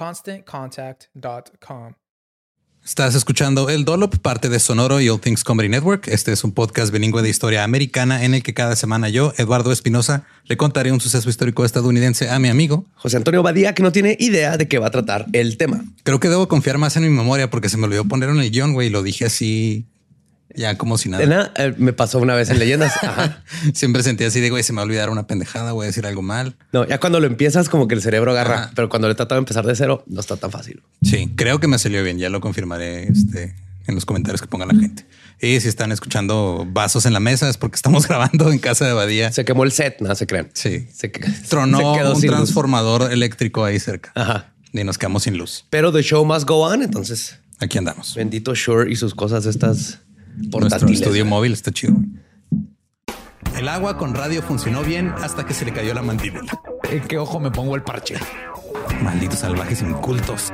ConstantContact.com. Estás escuchando El Dolop, parte de Sonoro y All Things Comedy Network. Este es un podcast bilingüe de historia americana en el que cada semana yo, Eduardo Espinosa, le contaré un suceso histórico estadounidense a mi amigo José Antonio Badía, que no tiene idea de qué va a tratar el tema. Creo que debo confiar más en mi memoria porque se me olvidó poner en el guion, güey, y lo dije así ya como si nada. eh, me pasó una vez en leyendas. Siempre sentía así de güey, se me va a olvidar una pendejada, voy a decir algo mal. No, ya cuando lo empiezas, como que el cerebro agarra, pero cuando le he tratado de empezar de cero, no está tan fácil. Sí, creo que me salió bien. Ya lo confirmaré este, en los comentarios que ponga la gente. Y si están escuchando vasos en la mesa es porque estamos grabando en casa de Badía. Se quemó el set, no se crean. Sí, se tronó un transformador eléctrico ahí cerca. Ajá. Y nos quedamos sin luz. Pero the show must go on. Entonces aquí andamos. Bendito Shure y sus cosas estas Nuestro estudio móvil está chido. El agua con radio funcionó bien hasta que se le cayó la mandíbula. ¿En qué ojo me pongo el parche? Malditos salvajes incultos.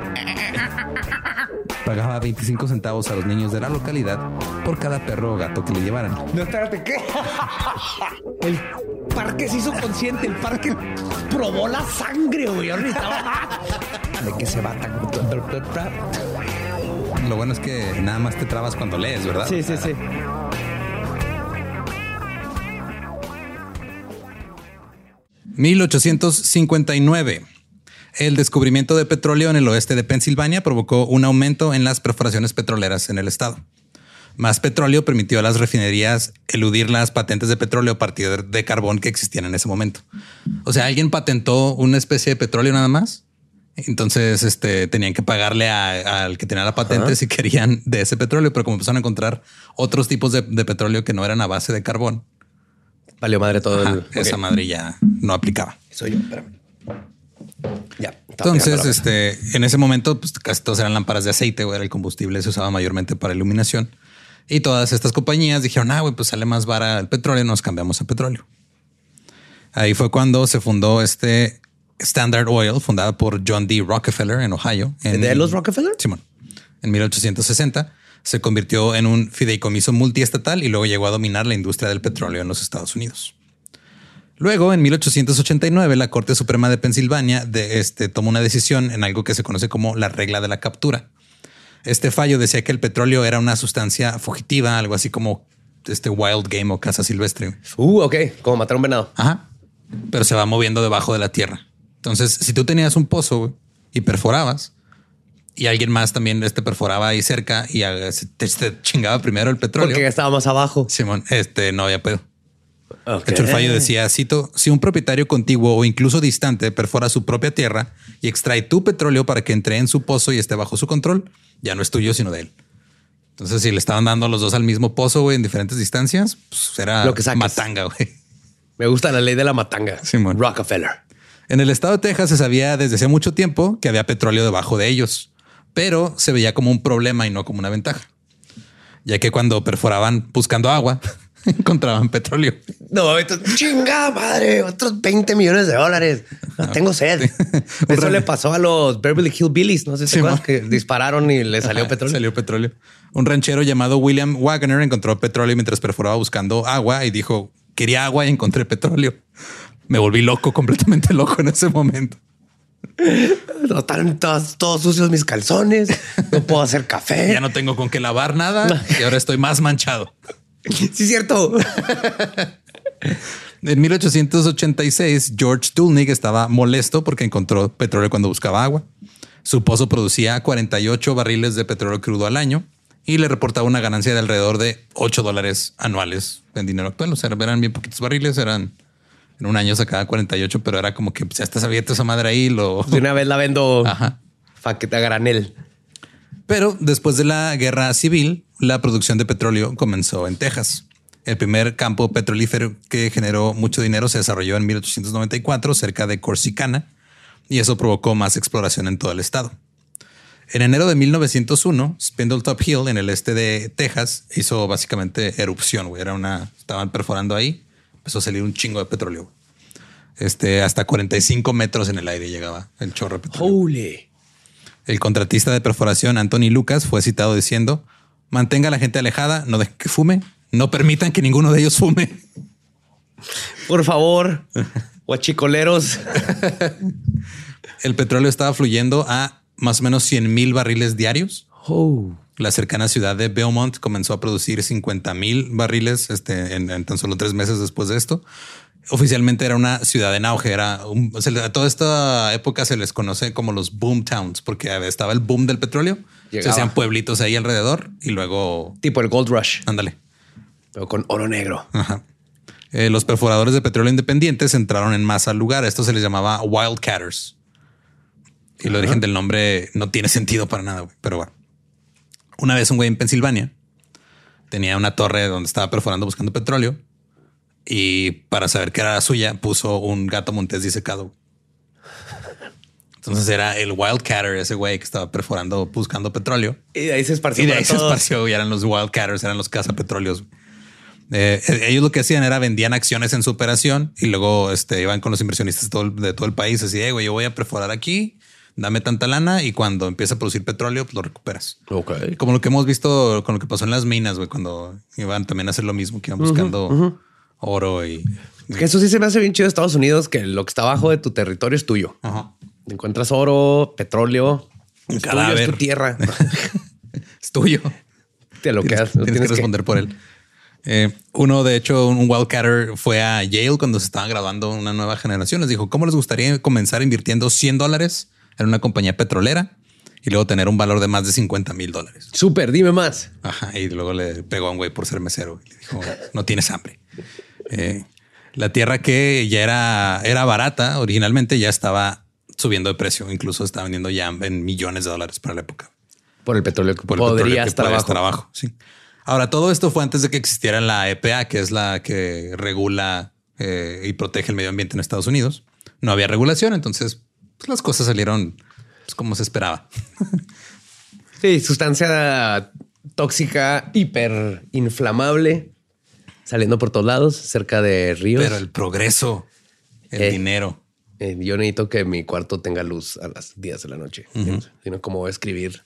Pagaba 25 centavos a los niños de la localidad por cada perro o gato que le llevaran. No, espérate, ¿qué? El parque se hizo consciente, el parque probó la sangre, güey. ¿De qué se va tan... Lo bueno es que nada más te trabas cuando lees, ¿verdad? Sí, sí, sí. ...1859... El descubrimiento de petróleo en el oeste de Pensilvania provocó un aumento en las perforaciones petroleras en el estado. Más petróleo permitió a las refinerías eludir las patentes de petróleo a partir de carbón que existían en ese momento. O sea, alguien patentó una especie de petróleo nada más entonces, este tenían que pagarle al que tenía la patente si querían de ese petróleo, pero como empezaron a encontrar otros tipos de, petróleo que no eran a base de carbón, valió madre todo. Esa madre ya no aplicaba. Soy yo, espérame. Ya. Entonces, este, en ese momento, pues casi todos eran lámparas de aceite, o era el combustible, se usaba mayormente para iluminación. Y todas estas compañías dijeron, ah, güey, pues sale más barato el petróleo, nos cambiamos a petróleo. Ahí fue cuando se fundó este Standard Oil, fundada por John D. Rockefeller en Ohio. ¿De los Rockefeller? Simón. En 1860 se convirtió en un fideicomiso multiestatal y luego llegó a dominar la industria del petróleo en los Estados Unidos. Luego, en 1889, la Corte Suprema de Pensilvania de este, tomó una decisión en algo que se conoce como la regla de la captura. Este fallo decía que el petróleo era una sustancia fugitiva, algo así como este wild game o caza silvestre. Uh, ok, como matar un venado. Ajá, pero se va moviendo debajo de la tierra. Entonces, si tú tenías un pozo y perforabas y alguien más también este perforaba ahí cerca y te, chingaba primero el petróleo. Porque estaba más abajo. Simón, este no había pedo. De hecho, el fallo decía, cito, si un propietario contiguo o incluso distante perfora su propia tierra y extrae tu petróleo para que entre en su pozo y esté bajo su control, ya no es tuyo, sino de él. Entonces, si le estaban dando los dos al mismo pozo, güey, en diferentes distancias, pues era Lo que matanga, güey. Me gusta la ley de la matanga. Simón. Rockefeller. En el estado de Texas se sabía desde hace mucho tiempo que había petróleo debajo de ellos, pero se veía como un problema y no como una ventaja, ya que cuando perforaban buscando agua, encontraban petróleo. No, esto, chingada madre, otros 20 millones de dólares. No tengo sed. Eso le pasó a los Beverly Hillbillies. No sé si Sí, acuerdas que dispararon y le salió Ajá, petróleo. Salió petróleo. Un ranchero llamado William Wagner encontró petróleo mientras perforaba buscando agua y dijo, quería agua y encontré petróleo. Me volví loco, completamente loco en ese momento. No, están todos, todos sucios mis calzones. No puedo hacer café. Ya no tengo con qué lavar nada y ahora estoy más manchado. Sí, cierto. En 1886, George Dulnig estaba molesto porque encontró petróleo cuando buscaba agua. Su pozo producía 48 barriles de petróleo crudo al año y le reportaba una ganancia de alrededor de 8 dólares anuales en dinero actual. O sea, eran bien poquitos barriles, eran en un año sacaba 48, pero era como que pues, ya estás abierto esa madre ahí. Lo... De una vez la vendo Ajá. a granel. Pero después de la guerra civil, la producción de petróleo comenzó en Texas. El primer campo petrolífero que generó mucho dinero se desarrolló en 1894 cerca de Corsicana y eso provocó más exploración en todo el estado. En enero de 1901, Spindletop Hill en el este de Texas hizo básicamente erupción. güey. Era una, estaban perforando ahí, empezó a salir un chingo de petróleo. Este, hasta 45 metros en el aire llegaba el chorro de petróleo. Holy. El contratista de perforación Anthony Lucas fue citado diciendo: mantenga a la gente alejada, no dejen que fume, no permitan que ninguno de ellos fume. Por favor, guachicoleros. El petróleo estaba fluyendo a más o menos 100 mil barriles diarios. Oh. La cercana ciudad de Belmont comenzó a producir 50 mil barriles este, en, en tan solo tres meses después de esto. Oficialmente era una ciudad en auge. Era un- se le- a toda esta época se les conoce como los boom towns porque estaba el boom del petróleo. Se hacían pueblitos ahí alrededor y luego Tipo el Gold Rush, ándale. pero con oro negro. Ajá. Eh, los perforadores de petróleo independientes entraron en masa al lugar. Esto se les llamaba wildcatters. Y el origen del nombre no tiene sentido para nada, pero bueno. Una vez un güey en Pensilvania tenía una torre donde estaba perforando buscando petróleo y para saber que era la suya puso un gato montés disecado. Entonces era el wildcatter, ese güey que estaba perforando buscando petróleo. Y de ahí se esparció. Y de ahí se todos. esparció y eran los wildcatters, eran los cazapetróleos. Eh, ellos lo que hacían era vendían acciones en su operación y luego este, iban con los inversionistas de todo, el- de todo el país. Así, "Eh, güey, yo voy a perforar aquí, dame tanta lana y cuando empieza a producir petróleo, pues lo recuperas. Ok. Como lo que hemos visto con lo que pasó en las minas, güey, cuando iban también a hacer lo mismo, que iban buscando oro y... Que eso sí se me hace bien chido de Estados Unidos, que lo que está abajo de tu territorio es tuyo. Ajá. Encuentras oro, petróleo, Un es tuyo, cadáver. es tu tierra. Es tuyo. Te lo tienes, quedas. tienes que responder por él. Eh, uno, de hecho, un wildcatter fue a Yale cuando se estaba graduando una nueva generación. Les dijo, ¿cómo les gustaría comenzar invirtiendo 100 dólares en una compañía petrolera y luego tener un valor de más de 50 mil dólares? Súper, dime más. Ajá. Y luego le pegó a un güey por ser mesero y le dijo, no tienes hambre. Eh, la tierra que ya era, era barata originalmente ya estaba subiendo de precio. Incluso estaba vendiendo ya en millones de dólares para la época Por el petróleo que por el podría petróleo que estar podría abajo. estar abajo, sí. Ahora, todo esto fue antes de que existiera la EPA, que es la que regula eh, y protege el medio ambiente en Estados Unidos. No había regulación, entonces pues, las cosas salieron pues, como se esperaba. Sí, sustancia tóxica, hiper inflamable, saliendo por todos lados, cerca de ríos. Pero el progreso, el Eh. dinero. Eh, yo necesito que mi cuarto tenga luz a las 10 de la noche, sino como escribir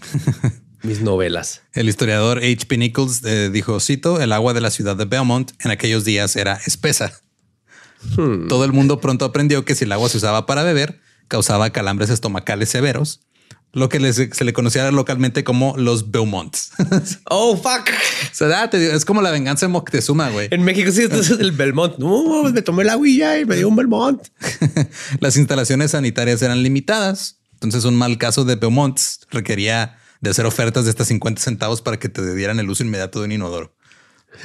mis novelas. El historiador H.P. Nichols eh, dijo, cito, el agua de la ciudad de Belmont en aquellos días era espesa. Todo el mundo pronto aprendió que si el agua se usaba para beber, causaba calambres estomacales severos, lo que les- se le conocía localmente como los Beaumonts. Oh, fuck. O sea, es como la venganza de Moctezuma, güey. En México sí, este es el Belmont. No, me tomé el agüilla y me dio un Belmont. Las instalaciones sanitarias eran limitadas. Entonces, un mal caso de Beaumonts requería de hacer ofertas de hasta 50 centavos para que te dieran el uso inmediato de un inodoro.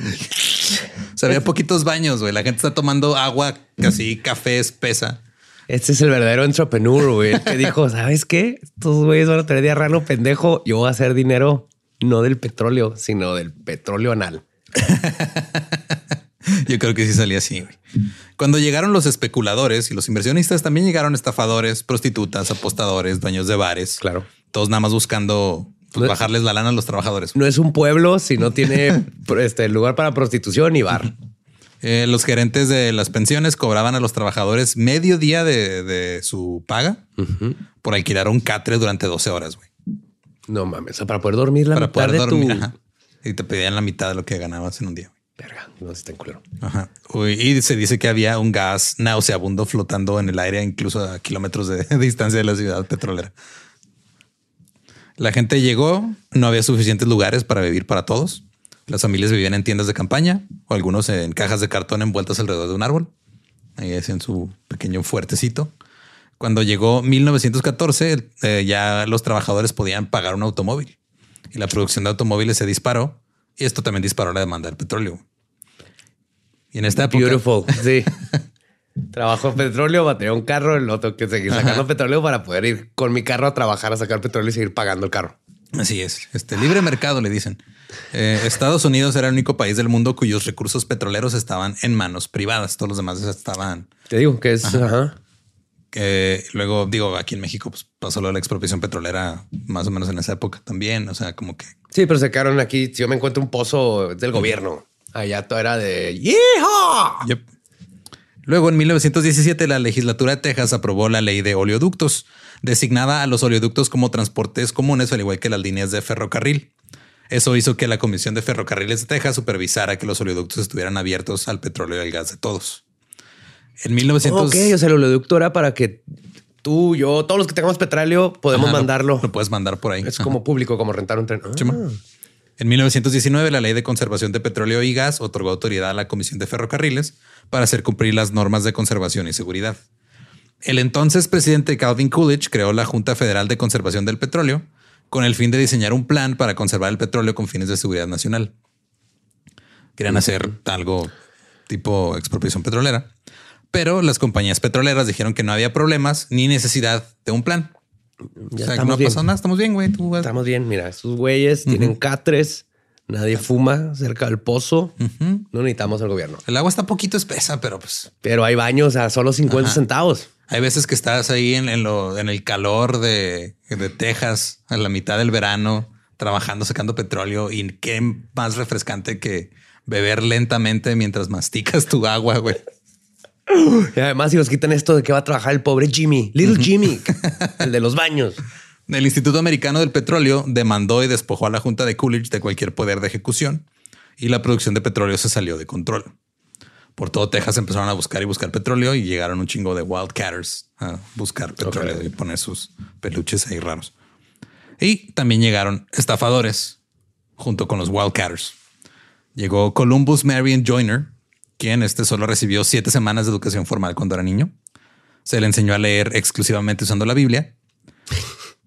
O sea, había poquitos baños, güey. La gente está tomando agua casi café espesa. Este es el verdadero entrepreneur, güey, el que dijo, ¿sabes qué? Estos güeyes van a tener diarrano pendejo. Yo voy a hacer dinero no del petróleo, sino del petróleo anal. Yo creo que sí salía así. Cuando llegaron los especuladores y los inversionistas, también llegaron estafadores, prostitutas, apostadores, dueños de bares. Claro. Todos nada más buscando pues, No- bajarles la lana a los trabajadores. No es un pueblo si no tiene este lugar para prostitución y bar. Eh, los gerentes de las pensiones cobraban a los trabajadores medio día de, de su paga por alquilar un catre durante 12 horas, güey. No mames, o sea, para poder dormir la Para mitad poder de dormir. tu... ajá. Y te pedían la mitad de lo que ganabas en un día. Verga, no está en culero. Ajá. Uy, Y se dice que había un gas nauseabundo flotando en el aire, incluso a kilómetros de, de distancia de la ciudad petrolera. La gente llegó, no había suficientes lugares para vivir para todos. Las familias vivían en tiendas de campaña o algunos en cajas de cartón envueltas alrededor de un árbol. Ahí hacían su pequeño fuertecito. Cuando llegó 1914, eh, ya los trabajadores podían pagar un automóvil y la producción de automóviles se disparó y esto también disparó la demanda del petróleo. Y en esta época, Beautiful, sí. Trabajo en petróleo, batería un carro, el otro que seguir sacando petróleo para poder ir con mi carro a trabajar a sacar petróleo y seguir pagando el carro. Así es. Este libre mercado le dicen. Eh, Estados Unidos era el único país del mundo cuyos recursos petroleros estaban en manos privadas. Todos los demás estaban. Te digo que es ajá. luego digo aquí en México pues, pasó lo de la expropiación petrolera más o menos en esa época también. O sea, como que Sí, pero se quedaron aquí. Si yo me encuentro un pozo del gobierno, allá todo era de ¡Yeehaw! Yep. Luego, en 1917, la legislatura de Texas aprobó la ley de oleoductos, designada a los oleoductos como transportes comunes, al igual que las líneas de ferrocarril. Eso hizo que la Comisión de Ferrocarriles de Texas supervisara que los oleoductos estuvieran abiertos al petróleo y al gas de todos. En 1900... Ok, o sea, el oleoducto era para que tú, yo, todos los que tengamos petróleo podemos Ajá, mandarlo. Lo, puedes mandar por ahí. es Ajá. como público, como rentar un tren. Ah. En 1919, la Ley de Conservación de Petróleo y Gas otorgó autoridad a la Comisión de Ferrocarriles para hacer cumplir las normas de conservación y seguridad. El entonces presidente Calvin Coolidge creó la Junta Federal de Conservación del Petróleo con el fin de diseñar un plan para conservar el petróleo con fines de seguridad nacional. Querían hacer algo tipo expropiación petrolera, pero las compañías petroleras dijeron que no había problemas ni necesidad de un plan. Ya o sea, estamos no bien. pasó nada, estamos bien, güey. Tú Estamos bien. Mira, esos güeyes tienen catres, nadie fuma cerca del pozo. No necesitamos al gobierno. El agua está poquito espesa, pero pues Pero hay baños a solo 50 Ajá. centavos. Hay veces que estás ahí en, en lo, en el calor de, de Texas a la mitad del verano, trabajando, sacando petróleo y qué más refrescante que beber lentamente mientras masticas tu agua, güey. Y además, si nos quitan esto de que va a trabajar el pobre Jimmy, Little Jimmy, el de los baños. El Instituto Americano del Petróleo demandó y despojó a la Junta de Coolidge de cualquier poder de ejecución y la producción de petróleo se salió de control. Por todo Texas empezaron a buscar y buscar petróleo y llegaron un chingo de wildcatters a buscar petróleo y poner sus peluches ahí raros. Y también llegaron estafadores junto con los wildcatters. Llegó Columbus Marion Joyner, quien este solo recibió siete semanas de educación formal cuando era niño. Se le enseñó a leer exclusivamente usando la Biblia.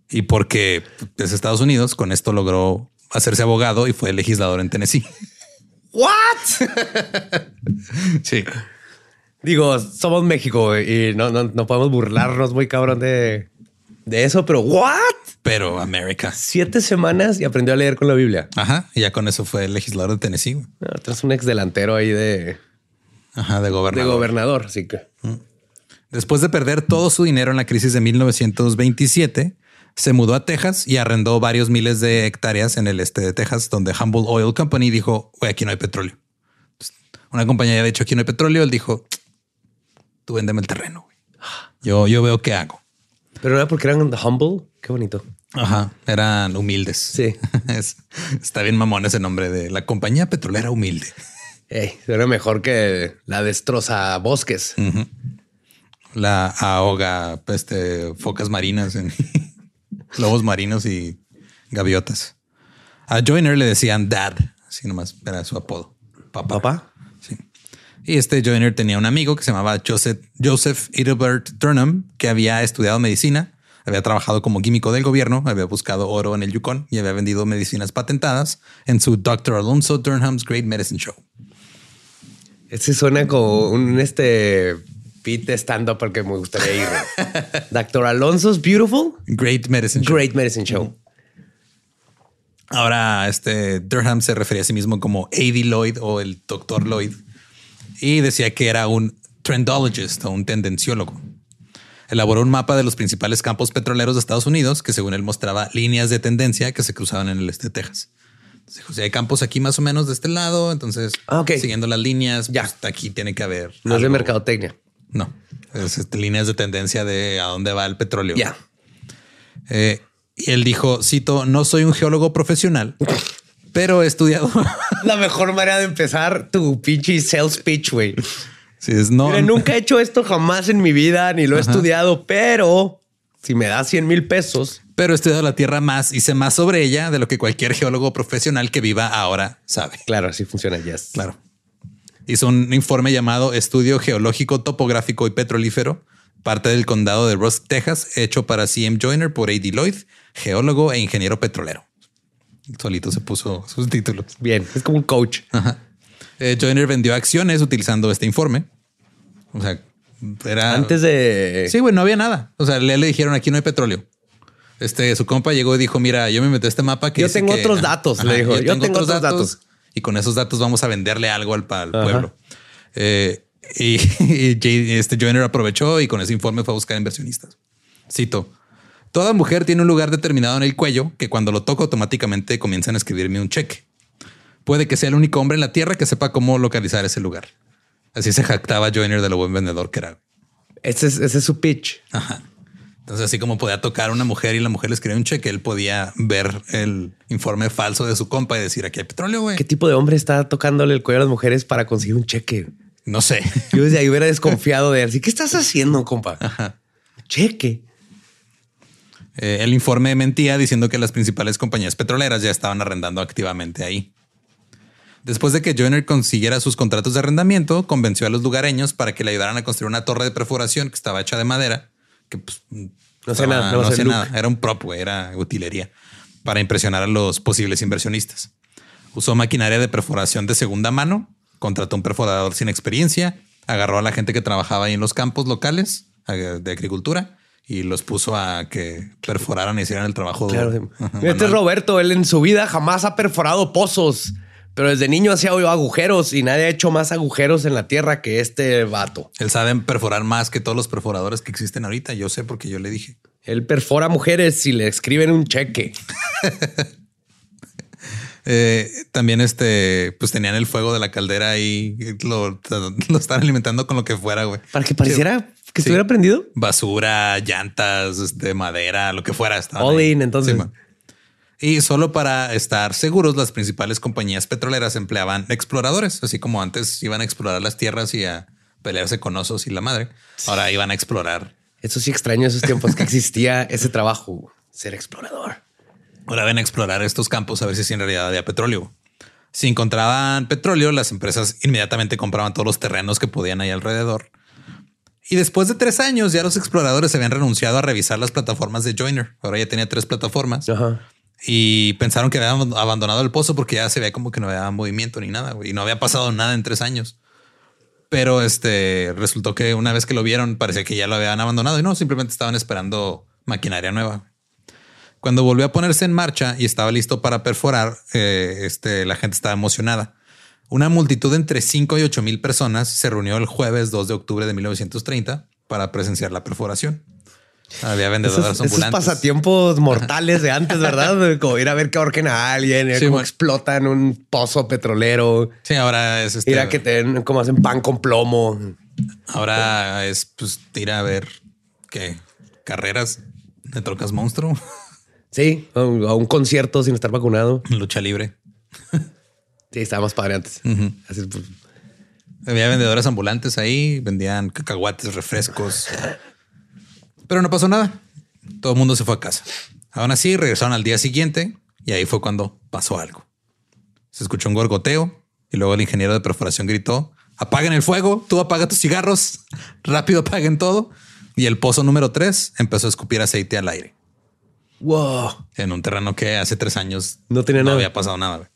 Y porque es Estados Unidos, con esto logró hacerse abogado y fue legislador en Tennessee. ¿What? Sí. Digo, somos México y no, no, no podemos burlarnos muy cabrón de, de eso, pero ¿what? Pero América. Siete semanas y aprendió a leer con la Biblia. Ajá. Y ya con eso fue legislador de Tennessee. Ah, Es un ex delantero ahí de, Ajá, de de gobernador. gobernador. Así que Después de perder todo su dinero en la crisis de 1927, se mudó a Texas y arrendó varios miles de hectáreas en el este de Texas, donde Humble Oil Company dijo, güey, aquí no hay petróleo. Entonces, una compañía había dicho, aquí no hay petróleo. Él dijo, tú véndeme el terreno. güey. Yo, yo veo qué hago. Pero era porque eran humble. Qué bonito. Ajá, eran humildes. Sí. Es- está bien mamón ese nombre de la compañía petrolera humilde. Era mejor que la destroza bosques. La ahoga este, focas marinas, en lobos marinos y gaviotas. A Joyner le decían Dad, así nomás era su apodo. Papá. Papá. Sí. Y este Joyner tenía un amigo que se llamaba Joseph, Joseph Edelbert Turnham, que había estudiado medicina, Había trabajado como químico del gobierno, había buscado oro en el Yukon y había vendido medicinas patentadas en su Dr. Alonso Durham's Great Medicine Show. Este suena como un este beat de stand-up porque me gustaría ir. Dr. Alonso's Beautiful Great Medicine Show. Great Medicine Show. Ahora, este Durham se refería a sí mismo como A.D. Lloyd o el Dr. Lloyd y decía que era un trendologist o un tendenciólogo. Elaboró un mapa de los principales campos petroleros de Estados Unidos que según él mostraba líneas de tendencia que se cruzaban en el este de Texas. Entonces, dijo, si hay campos aquí más o menos de este lado, entonces Ah, siguiendo las líneas, Ya. pues, aquí tiene que haber. No es de mercadotecnia. No, es este, líneas de tendencia de a dónde va el petróleo. Ya. Eh, y él dijo, cito, no soy un geólogo profesional, pero he estudiado. La mejor manera de empezar tu pinche sales pitch, güey. Sí, es no. Mira, nunca he hecho esto jamás en mi vida, ni lo he estudiado, pero si me das 100 mil pesos, Pero he estudiado la Tierra más y sé más sobre ella de lo que cualquier geólogo profesional que viva ahora sabe. claro, así funciona. Yes. Claro. Hizo un informe llamado Estudio Geológico, Topográfico y Petrolífero, parte del condado de Rusk, Texas, hecho para CM Joyner por A.D. Lloyd, geólogo e ingeniero petrolero. Solito se puso sus títulos. Bien, es como un coach. Ajá. Eh, Joyner vendió acciones utilizando este informe. O sea, era Antes de. Sí, güey, no había nada. O sea, le, le dijeron aquí no hay petróleo. Este, su compa llegó y dijo, mira, yo me metí a este mapa que Yo tengo que- otros datos, le dijo. Yo tengo otros datos. Y con esos datos vamos a venderle algo al, pueblo. Eh, y, este Joyner aprovechó y con ese informe fue a buscar inversionistas. Cito. Toda mujer tiene un lugar determinado en el cuello que cuando lo toco automáticamente comienzan a escribirme un cheque. Puede que sea el único hombre en la tierra que sepa cómo localizar ese lugar. Así se jactaba Joyner de lo buen vendedor que era. Ese es, ese es su pitch. Ajá. Entonces, así como podía tocar a una mujer y la mujer le escribía un cheque, él podía ver el informe falso de su compa y decir aquí hay petróleo, güey. ¿Qué tipo de hombre está tocándole el cuello a las mujeres para conseguir un cheque? No sé. Yo desde ahí hubiera desconfiado de él. ¿Qué estás haciendo, compa? Cheque. Eh, el informe mentía diciendo que las principales compañías petroleras ya estaban arrendando activamente ahí. Después de que Joyner consiguiera sus contratos de arrendamiento, convenció a los lugareños para que le ayudaran a construir una torre de perforación que estaba hecha de madera, que pues, No estaba- sé nada, no no hacía nada. Era un prop, güey, era utilería para impresionar a los posibles inversionistas. Usó maquinaria de perforación de segunda mano, contrató un perforador sin experiencia, agarró a la gente que trabajaba ahí en los campos locales eh, de agricultura y los puso a que perforaran y hicieran el trabajo. Claro. Este es. Roberto. Él en su vida jamás ha perforado pozos, pero desde niño hacía agujeros y nadie ha hecho más agujeros en la tierra que este vato. Él sabe perforar más que todos los perforadores que existen ahorita. Yo sé porque yo le dije. Él perfora mujeres si le escriben un cheque. Eh, también este, pues tenían el fuego de la caldera y lo, lo están alimentando con lo que fuera, güey. Para que pareciera que Sí. estuviera prendido. Basura, llantas, este, madera, lo que fuera. All ahí. in, entonces. Y solo para estar seguros, las principales compañías petroleras empleaban exploradores, así como antes iban a explorar las tierras y a pelearse con osos y la madre. Ahora iban a explorar. Eso sí extraño esos tiempos que existía ese trabajo, ser explorador. Ahora ven a explorar estos campos a ver si en realidad había petróleo. Si encontraban petróleo, las empresas inmediatamente compraban todos los terrenos que podían ahí alrededor. Y después de tres años, ya los exploradores habían renunciado a revisar las plataformas de Joiner. Ahora ya tenía tres plataformas Ajá. Y pensaron que habían abandonado el pozo porque ya se veía como que no había movimiento ni nada y no había pasado nada en tres años. Pero este resultó que una vez que lo vieron, parecía que ya lo habían abandonado y no, simplemente estaban esperando maquinaria nueva. Cuando volvió a ponerse en marcha y estaba listo para perforar, eh, este, la gente estaba emocionada. Una multitud de entre 5 y 8 mil personas se reunió el jueves 2 de octubre de 1930 para presenciar la perforación. Había vendedoras Esos, esos ambulantes. pasatiempos mortales de antes, ¿verdad? Como ir a ver que ahorquen a alguien, Sí, cómo bueno. explotan un pozo petrolero, Sí, ahora es este, ir a que te den como hacen pan con plomo. Ahora es pues ir a ver qué carreras de trocas monstruo, Sí, a un, a un concierto sin estar vacunado. lucha libre. Sí, estaba más padre antes. Así, pues, Había vendedores ambulantes ahí, vendían cacahuates, refrescos. Pero no pasó nada. Todo el mundo se fue a casa. Aún así, regresaron al día siguiente y ahí fue cuando pasó algo. Se escuchó un gorgoteo y luego el ingeniero de perforación gritó: Apaguen el fuego, tú apaga tus cigarros, rápido apaguen todo. Y el pozo número tres empezó a escupir aceite al aire Wow. en un terreno que hace tres años No tenía no nada. había pasado nada.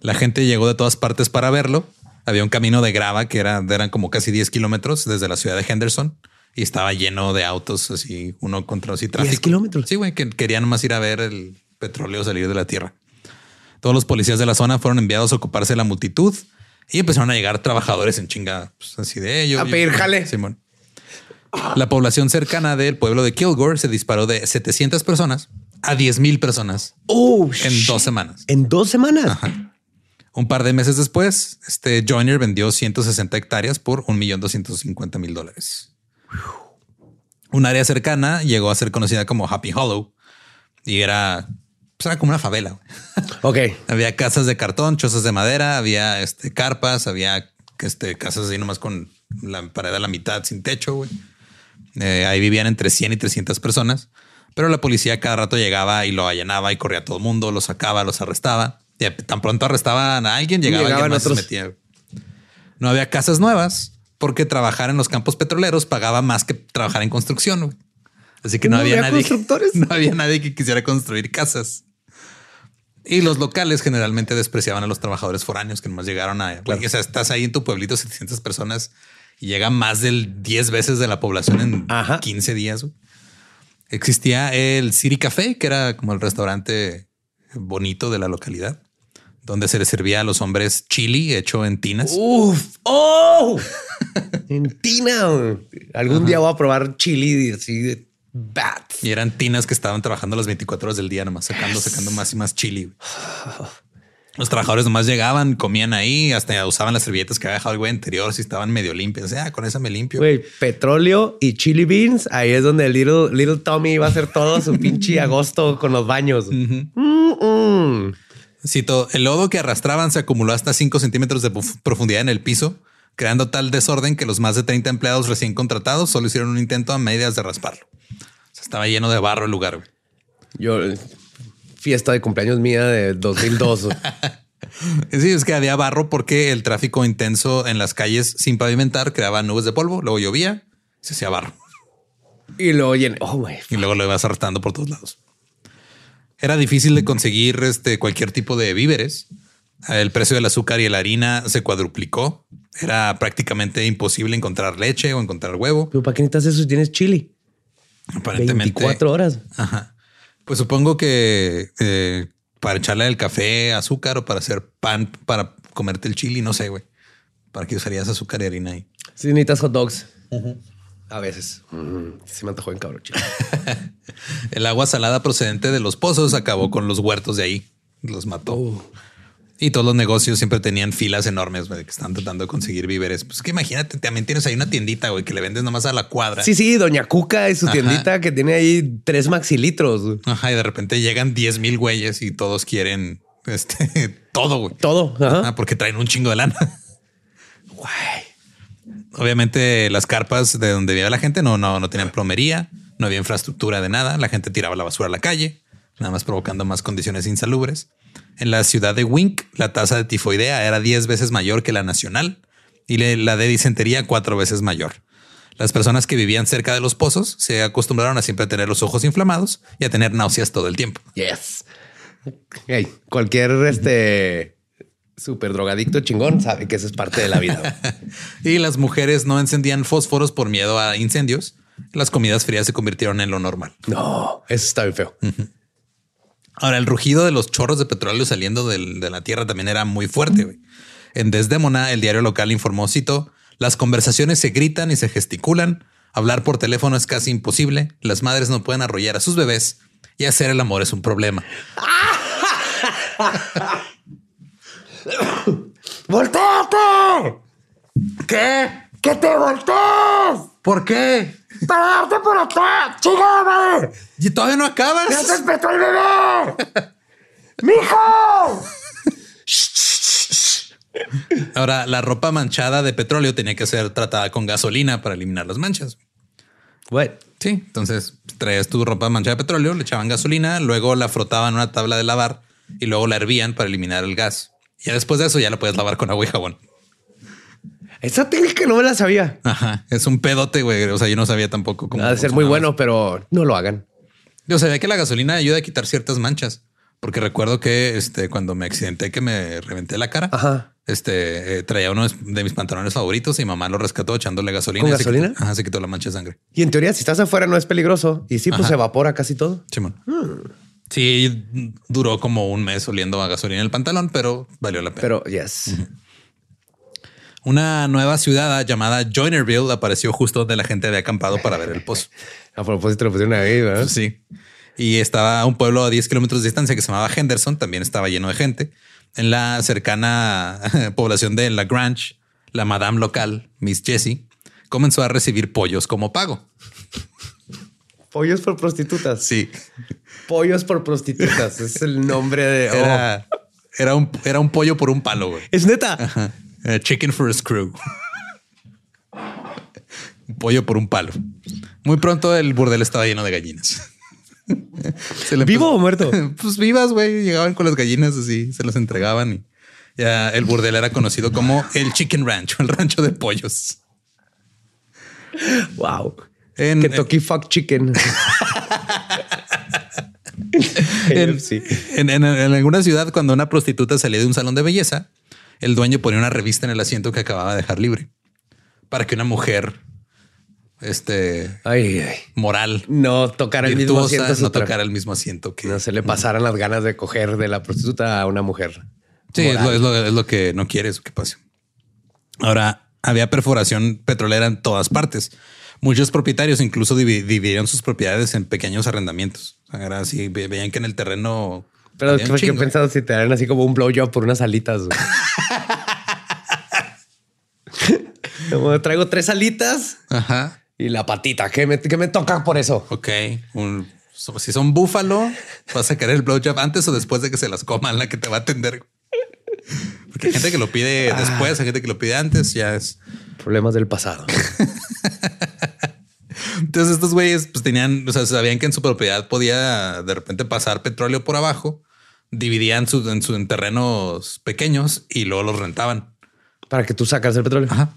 La gente llegó de todas partes para verlo. Había un camino de grava que era, eran como casi 10 kilómetros desde la ciudad de Henderson y estaba lleno de autos así, uno contra así tráfico. kilómetros? Sí, güey, que querían más ir a ver el petróleo salir de la tierra. Todos los policías de la zona fueron enviados a ocuparse de la multitud y empezaron a llegar trabajadores en chinga, pues, así de ellos. A pedir jale. Simón. La población cercana del pueblo de Kilgore se disparó de 700 personas a 10 mil personas Oh, en shit. dos semanas. En dos semanas. Un par de meses después, este Joyner vendió 160 hectáreas por 1.250.000 dólares. Un área cercana llegó a ser conocida como Happy Hollow y era, pues era como una favela. Ok. Había casas de cartón, chozas de madera, había este, carpas, había este, casas así nomás con la pared a la mitad sin techo. güey. Eh, ahí vivían entre 100 y 300 personas, pero la policía cada rato llegaba y lo allanaba y corría a todo el mundo, los sacaba, los arrestaba. Y tan pronto arrestaban a alguien, llegaba Llegaban alguien más y se otros. metía. No había casas nuevas porque trabajar en los campos petroleros pagaba más que trabajar en construcción. Así que no, ¿No había, había nadie. constructores? No había nadie que quisiera construir casas. Y los locales generalmente despreciaban a los trabajadores foráneos que nomás llegaron a. O sea, estás ahí en tu pueblito, 700 personas y llega más del 10 veces de la población en Ajá. 15 días. Existía el City Café, que era como el restaurante bonito de la localidad, donde se les servía a los hombres chili hecho en tinas. Uf. Oh. en Tina. Algún día voy a probar chili así de bats. Y eran tinas que estaban trabajando las 24 horas del día, nomás sacando, sacando más y más chili. Los trabajadores nomás llegaban, comían ahí, hasta usaban las servilletas que había dejado el güey anterior si estaban medio limpias. Ah, con esa me limpio. Güey, petróleo y chili beans. Ahí es donde el little, little Tommy iba a hacer todo su pinche agosto con los baños. Mm, mm. Cito, el lodo que arrastraban se acumuló hasta 5 centímetros de prof- profundidad en el piso, creando tal desorden que los más de 30 empleados recién contratados solo hicieron un intento a medias de rasparlo. O sea, estaba lleno de barro el lugar. güey. Yo, fiesta de cumpleaños mía de 2002. Sí, es que había barro porque el tráfico intenso en las calles sin pavimentar creaba nubes de polvo, luego llovía, se hacía barro y lo oyen. Oh, y luego lo ibas arrastrando por todos lados. Era difícil de conseguir este, cualquier tipo de víveres. El precio del azúcar y la harina se cuadruplicó. Era prácticamente imposible encontrar leche o encontrar huevo. Pero ¿para qué necesitas eso si tienes chili? Aparentemente. 24 horas. Ajá. Pues supongo que eh, para echarle el café, azúcar o para hacer pan para comerte el chili, no sé, güey. ¿Para qué usarías azúcar y harina ahí? Si necesitas hot dogs. A veces. Mm, sí me antojó en cabrón. El agua salada procedente de los pozos acabó con los huertos de ahí. Los mató. Y todos los negocios siempre tenían filas enormes güey, que están tratando de conseguir víveres. Pues que imagínate, también tienes ahí una tiendita, güey, que le vendes nomás a la cuadra. Sí, sí, Doña Cuca y su Ajá. tiendita que tiene ahí tres maxilitros. Ajá, y de repente llegan 10 mil güeyes y todos quieren este todo, güey. Todo. Ajá. Ah, porque traen un chingo de lana. Obviamente las carpas de donde vivía la gente no, no, no tenían plomería, no había infraestructura de nada, la gente tiraba la basura a la calle, nada más provocando más condiciones insalubres. En la ciudad de Wink, la tasa de tifoidea era 10 veces mayor que la nacional y la de disentería cuatro veces mayor. Las personas que vivían cerca de los pozos se acostumbraron a siempre tener los ojos inflamados y a tener náuseas todo el tiempo. Yes. Cualquier este súper drogadicto chingón sabe que eso es parte de la vida. Y las mujeres no encendían fósforos por miedo a incendios. Las comidas frías se convirtieron en lo normal. no, eso está bien feo. Ahora, el rugido de los chorros de petróleo saliendo del- de la tierra también era muy fuerte. En Desdémona, el diario local informó, cito, las conversaciones se gritan y se gesticulan. Hablar por teléfono es casi imposible. Las madres no pueden arrollar a sus bebés y hacer el amor es un problema. ¡Volteate! ¿Qué? ¡Que te voltees! ¿Por qué? ¡Para darte por acá! ¡Chingada madre! ¿Y todavía no acabas? ¡Ya se espetó el bebé! ¡Mijo! Ahora, la ropa manchada de petróleo tenía que ser tratada con gasolina para eliminar las manchas. What? Sí, entonces traías tu ropa manchada de petróleo, le echaban gasolina, luego la frotaban en una tabla de lavar y luego la hervían para eliminar el gas. Y ya después de eso ya la puedes lavar con agua y jabón. Esa técnica no me la sabía. Ajá. Es un pedote, güey. O sea, yo no sabía tampoco cómo. Ha de ser muy bueno, pero no lo hagan. Yo sabía que la gasolina ayuda a quitar ciertas manchas. Porque recuerdo que este, cuando me accidenté, que me reventé la cara, Ajá. este eh, traía uno de mis pantalones favoritos y mamá lo rescató echándole gasolina. ¿Con y se gasolina? quitó- ajá, se quitó la mancha de sangre. Y en teoría, si estás afuera, no es peligroso. Y sí, pues Ajá. se evapora casi todo. Simón. Sí, duró como un mes oliendo a gasolina en el pantalón, pero valió la pena. Pero yes. Una nueva ciudad llamada Joinerville apareció justo donde la gente había acampado para ver el pozo. A propósito, lo pusieron ahí, ¿verdad? Sí. Y estaba un pueblo a 10 kilómetros de distancia que se llamaba Henderson. También estaba lleno de gente. En la cercana población de Lagrange, la madame local, Miss Jessie, comenzó a recibir pollos como pago. Pollos por prostitutas. Sí. Pollos por prostitutas. es el nombre de. oh. Era, era, un, era un pollo por un palo, güey. Es neta. Ajá. Eh, chicken for a screw. un pollo por un palo. Muy pronto el burdel estaba lleno de gallinas. Se le ¿Vivo o muerto? Pues vivas, güey. Llegaban con las gallinas así, se las entregaban y ya el burdel era conocido como el Chicken Ranch, el rancho de pollos. Wow. En- Kentucky Fuck Chicken. En, KFC. en- en- en alguna ciudad, cuando una prostituta salía de un salón de belleza, el dueño ponía una revista en el asiento que acababa de dejar libre para que una mujer, este, Ay, ay. moral, No tocar el mismo asiento. no otra. tocar el mismo asiento que No se le pasaran las ganas de coger de la prostituta a una mujer. Sí, es lo, es lo- es lo que no quieres que pase. Ahora, había perforación petrolera en todas partes. Muchos propietarios incluso divi- dividieron sus propiedades en pequeños arrendamientos. Era así, ve- veían que en el terreno... Pero ¿qué, qué pensado si te dan así como un blowjob por unas alitas? Como traigo tres alitas Ajá. y la patita. ¿Qué me, qué me toca por eso? Ok. Un- si son búfalo, vas a querer el blowjob antes o después de que se las coman la que te va a atender. Porque hay gente que lo pide después, hay gente que lo pide antes, ya es... Problemas del pasado. Entonces estos güeyes pues tenían, o sea, sabían que en su propiedad podía de repente pasar petróleo por abajo, dividían su, en, su, en terrenos pequeños y luego los rentaban. Para que tú sacas el petróleo. Ajá.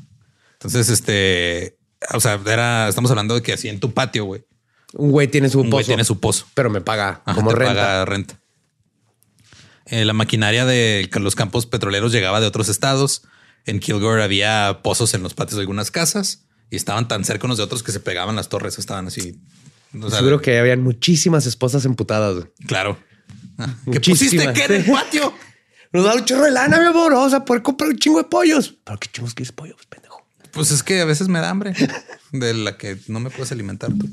Entonces, este, o sea, era, estamos hablando de que así en tu patio, güey, Un güey tiene su un güey pozo. tiene su pozo. Pero me paga Ajá, como te renta. paga renta. Eh, la maquinaria de los campos petroleros llegaba de otros estados. En Kilgore había pozos en los patios de algunas casas y estaban tan cerca unos de otros que se pegaban las torres. Estaban así. o sea, Seguro que habían muchísimas esposas emputadas. Claro. Ah, ¿Qué pusiste qué en el patio? Nos da un chorro de lana, mi amor. Vamos a poder comprar un chingo de pollos. ¿Pero qué chingos quieres pollo? Pues, pendejo. Pues es que a veces me da hambre de la que no me puedes alimentar tú.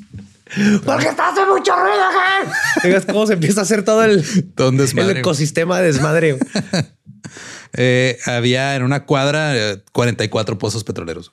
Porque estás haciendo mucho ruido. Digas cómo se empieza a hacer todo el, Todo el ecosistema de desmadre. Eh, había en una cuadra eh, 44 pozos petroleros.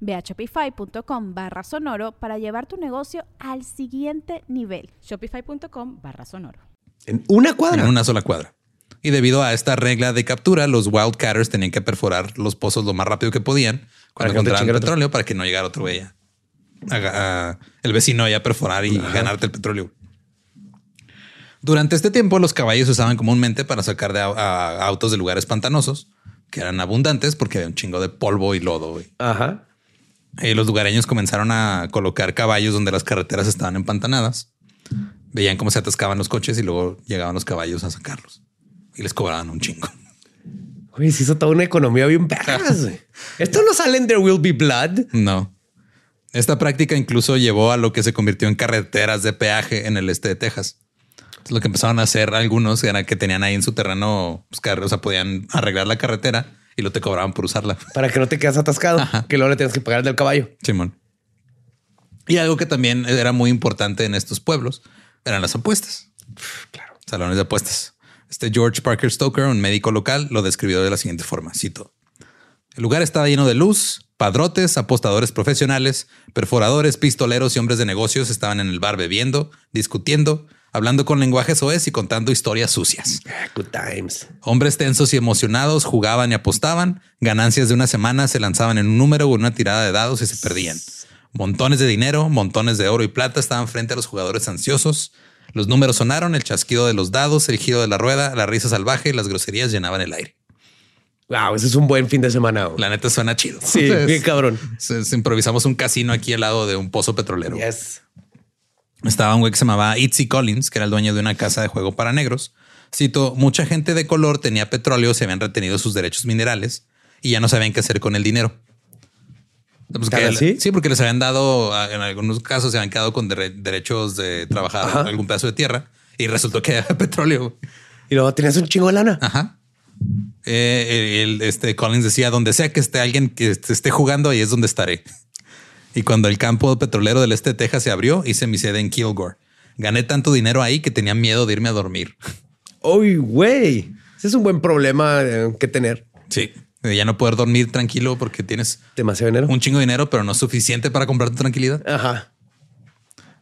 Ve a shopify.com barra sonoro para llevar tu negocio al siguiente nivel. Shopify.com barra sonoro. En una en cuadra. una sola cuadra. Y debido a esta regla de captura, los wildcatters tenían que perforar los pozos lo más rápido que podían Para cuando no encontraban chingara otro. petróleo para que no llegara otro güey a, a- a- el vecino ya a perforar y ganarte el petróleo. Durante este tiempo, los caballos se usaban comúnmente para sacar de a- a autos de lugares pantanosos, que eran abundantes porque había un chingo de polvo y lodo. güey. Ajá. Eh, los lugareños comenzaron a colocar caballos donde las carreteras estaban empantanadas. Veían cómo se atascaban los coches y luego llegaban los caballos a sacarlos y les cobraban un chingo. Oye, se hizo toda una economía bien. Esto no sale en There Will Be Blood. No. Esta práctica incluso llevó a lo que se convirtió en carreteras de peaje en el este de Texas. Lo que empezaron a hacer algunos era que tenían ahí en su terreno, pues, o sea, podían arreglar la carretera y lo te cobraban por usarla. Para que no te quedas atascado, que luego le tienes que pagar del caballo. Simón. Y algo que también era muy importante en estos pueblos eran las apuestas. Claro. Salones de apuestas. Este George Parker Stoker, un médico local, lo describió de la siguiente forma. Cito. El lugar estaba lleno de luz, padrotes, apostadores profesionales, perforadores, pistoleros y hombres de negocios estaban en el bar bebiendo, discutiendo, hablando con lenguajes oes y contando historias sucias. Ah, good times. Hombres tensos y emocionados jugaban y apostaban. Ganancias de una semana se lanzaban en un número o en una tirada de dados y se perdían. Montones de dinero, montones de oro y plata estaban frente a los jugadores ansiosos. Los números sonaron, el chasquido de los dados, el giro de la rueda, la risa salvaje y las groserías llenaban el aire. Wow, ese es un buen fin de semana. La neta suena chido. Sí, bien cabrón. improvisamos un casino aquí al lado de un pozo petrolero. Yes estaba un güey que se llamaba Itzy Collins, que era el dueño de una casa de juego para negros. Cito, mucha gente de color tenía petróleo, se habían retenido sus derechos minerales y ya no sabían qué hacer con el dinero. Pues sí, porque les habían dado, en algunos casos se habían quedado con derechos de trabajar algún pedazo de tierra y resultó que había petróleo. Y luego tenías un chingo de lana. Ajá. Eh, el, este Collins decía, donde sea que esté alguien que esté jugando, ahí es donde estaré. Y cuando el campo petrolero del este de Texas se abrió, hice mi sede en Kilgore. Gané tanto dinero ahí que tenía miedo de irme a dormir. Uy, güey. Ese es un buen problema eh, que tener. Sí. De ya no poder dormir tranquilo porque tienes demasiado dinero. Un chingo de dinero, pero no suficiente para comprarte tranquilidad. Ajá.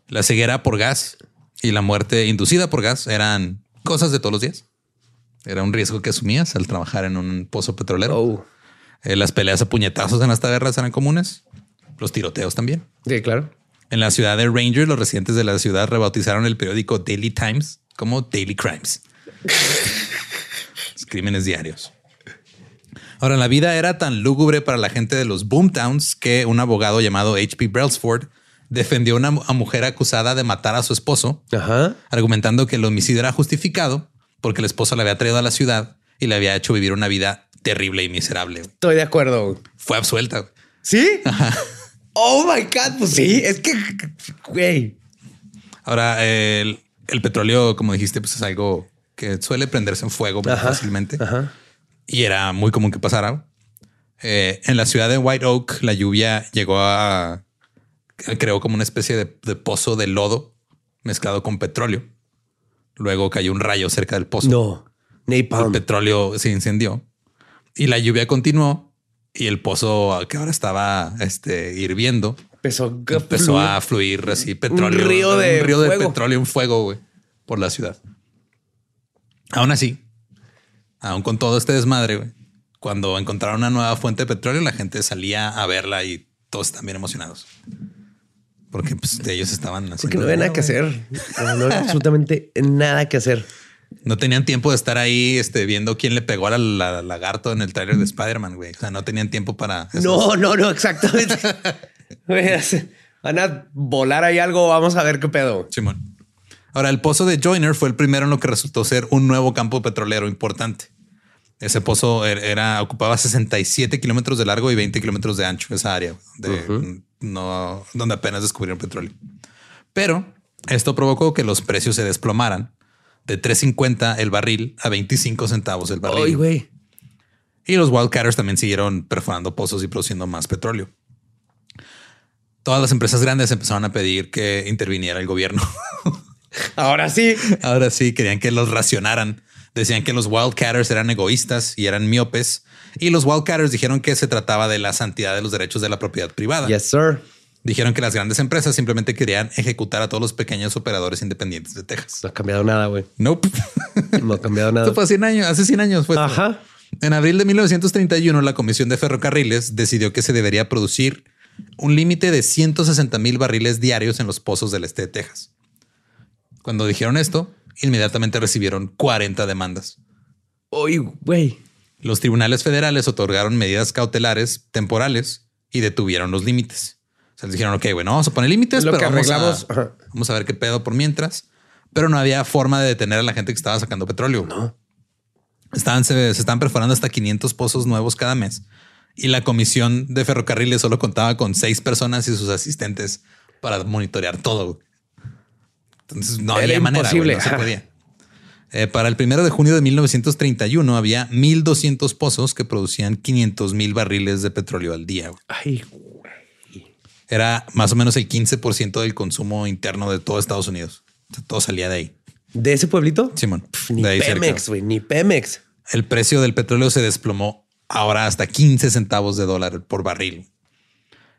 La ceguera por gas y la muerte inducida por gas eran cosas de todos los días. Era un riesgo que asumías al trabajar en un pozo petrolero. Oh. Eh, las peleas a puñetazos en las tabernas eran comunes. Los tiroteos también. Sí, claro. En la ciudad de Ranger, los residentes de la ciudad rebautizaron el periódico Daily Times como Daily Crimes. crímenes diarios. Ahora, la vida era tan lúgubre para la gente de los Boomtowns que un abogado llamado H.P. Brailsford defendió a una mujer acusada de matar a su esposo, argumentando que el homicidio era justificado porque el esposo la había traído a la ciudad y le había hecho vivir una vida terrible y miserable. Estoy de acuerdo. Fue absuelta. ¿Sí? Oh my God, pues sí, es que, güey. Ahora, el, petróleo, como dijiste, pues es algo que suele prenderse en fuego fácilmente. Y era muy común que pasara. Eh, en la ciudad de White Oak, la lluvia llegó a. creó como una especie de, pozo de lodo mezclado con petróleo. Luego cayó un rayo cerca del pozo. No, napalm. El petróleo se incendió y la lluvia continuó y el pozo que ahora estaba este, hirviendo empezó, empezó a fluir así petróleo. Un río de, río de petróleo, un fuego güey, por la ciudad. Aún así, aún con todo este desmadre, güey, cuando encontraron una nueva fuente de petróleo, la gente salía a verla y todos están bien emocionados. Porque pues, ellos estaban haciendo. Porque no había nada que hacer. No, había absolutamente nada que hacer. No tenían tiempo de estar ahí este, viendo quién le pegó al lagarto en el trailer de Spider-Man, güey. O sea, no tenían tiempo para... No, no, no, exactamente. Van a volar ahí algo, vamos a ver qué pedo. Simón. Ahora, el pozo de Joyner fue el primero en lo que resultó ser un nuevo campo petrolero importante. Ese pozo er, era, ocupaba 67 kilómetros de largo y 20 kilómetros de ancho, esa área de, no, donde apenas descubrieron petróleo. Pero esto provocó que los precios se desplomaran de 3.50 el barril a 25 centavos el barril. Y los Wildcatters también siguieron perforando pozos y produciendo más petróleo. Todas las empresas grandes empezaron a pedir que interviniera el gobierno. Ahora sí. Ahora sí, querían que los racionaran. Decían que los Wildcatters eran egoístas y eran miopes. Y los Wildcatters dijeron que se trataba de la santidad de los derechos de la propiedad privada. Yes, sir. Dijeron que las grandes empresas simplemente querían ejecutar a todos los pequeños operadores independientes de Texas. No ha cambiado nada, güey. Nope. No ha cambiado nada. Esto fue hace 100 años. Hace 100 años fue. Ajá. En abril de 1931, la Comisión de Ferrocarriles decidió que se debería producir un límite de 160 mil barriles diarios en los pozos del este de Texas. Cuando dijeron esto, inmediatamente recibieron 40 demandas. Oye, güey. Los tribunales federales otorgaron medidas cautelares temporales y detuvieron los límites les dijeron, ok, bueno, vamos a poner límites, pero vamos, a, vamos a ver qué pedo por mientras. Pero no había forma de detener a la gente que estaba sacando petróleo. No. Estaban, se, se estaban perforando hasta 500 pozos nuevos cada mes. Y la comisión de ferrocarriles solo contaba con seis personas y sus asistentes para monitorear todo. Entonces no había manera. no se podía. Eh, para el primero de junio de 1931 había 1.200 pozos que producían 500 mil barriles de petróleo al día. güey. Ay, Era más o menos el 15% del consumo interno de todo Estados Unidos. O sea, todo salía de ahí. ¿de ese pueblito? Simón, Ni de ahí cerca. Pemex, güey, ni Pemex. El precio del petróleo se desplomó ahora hasta 15 centavos de dólar por barril.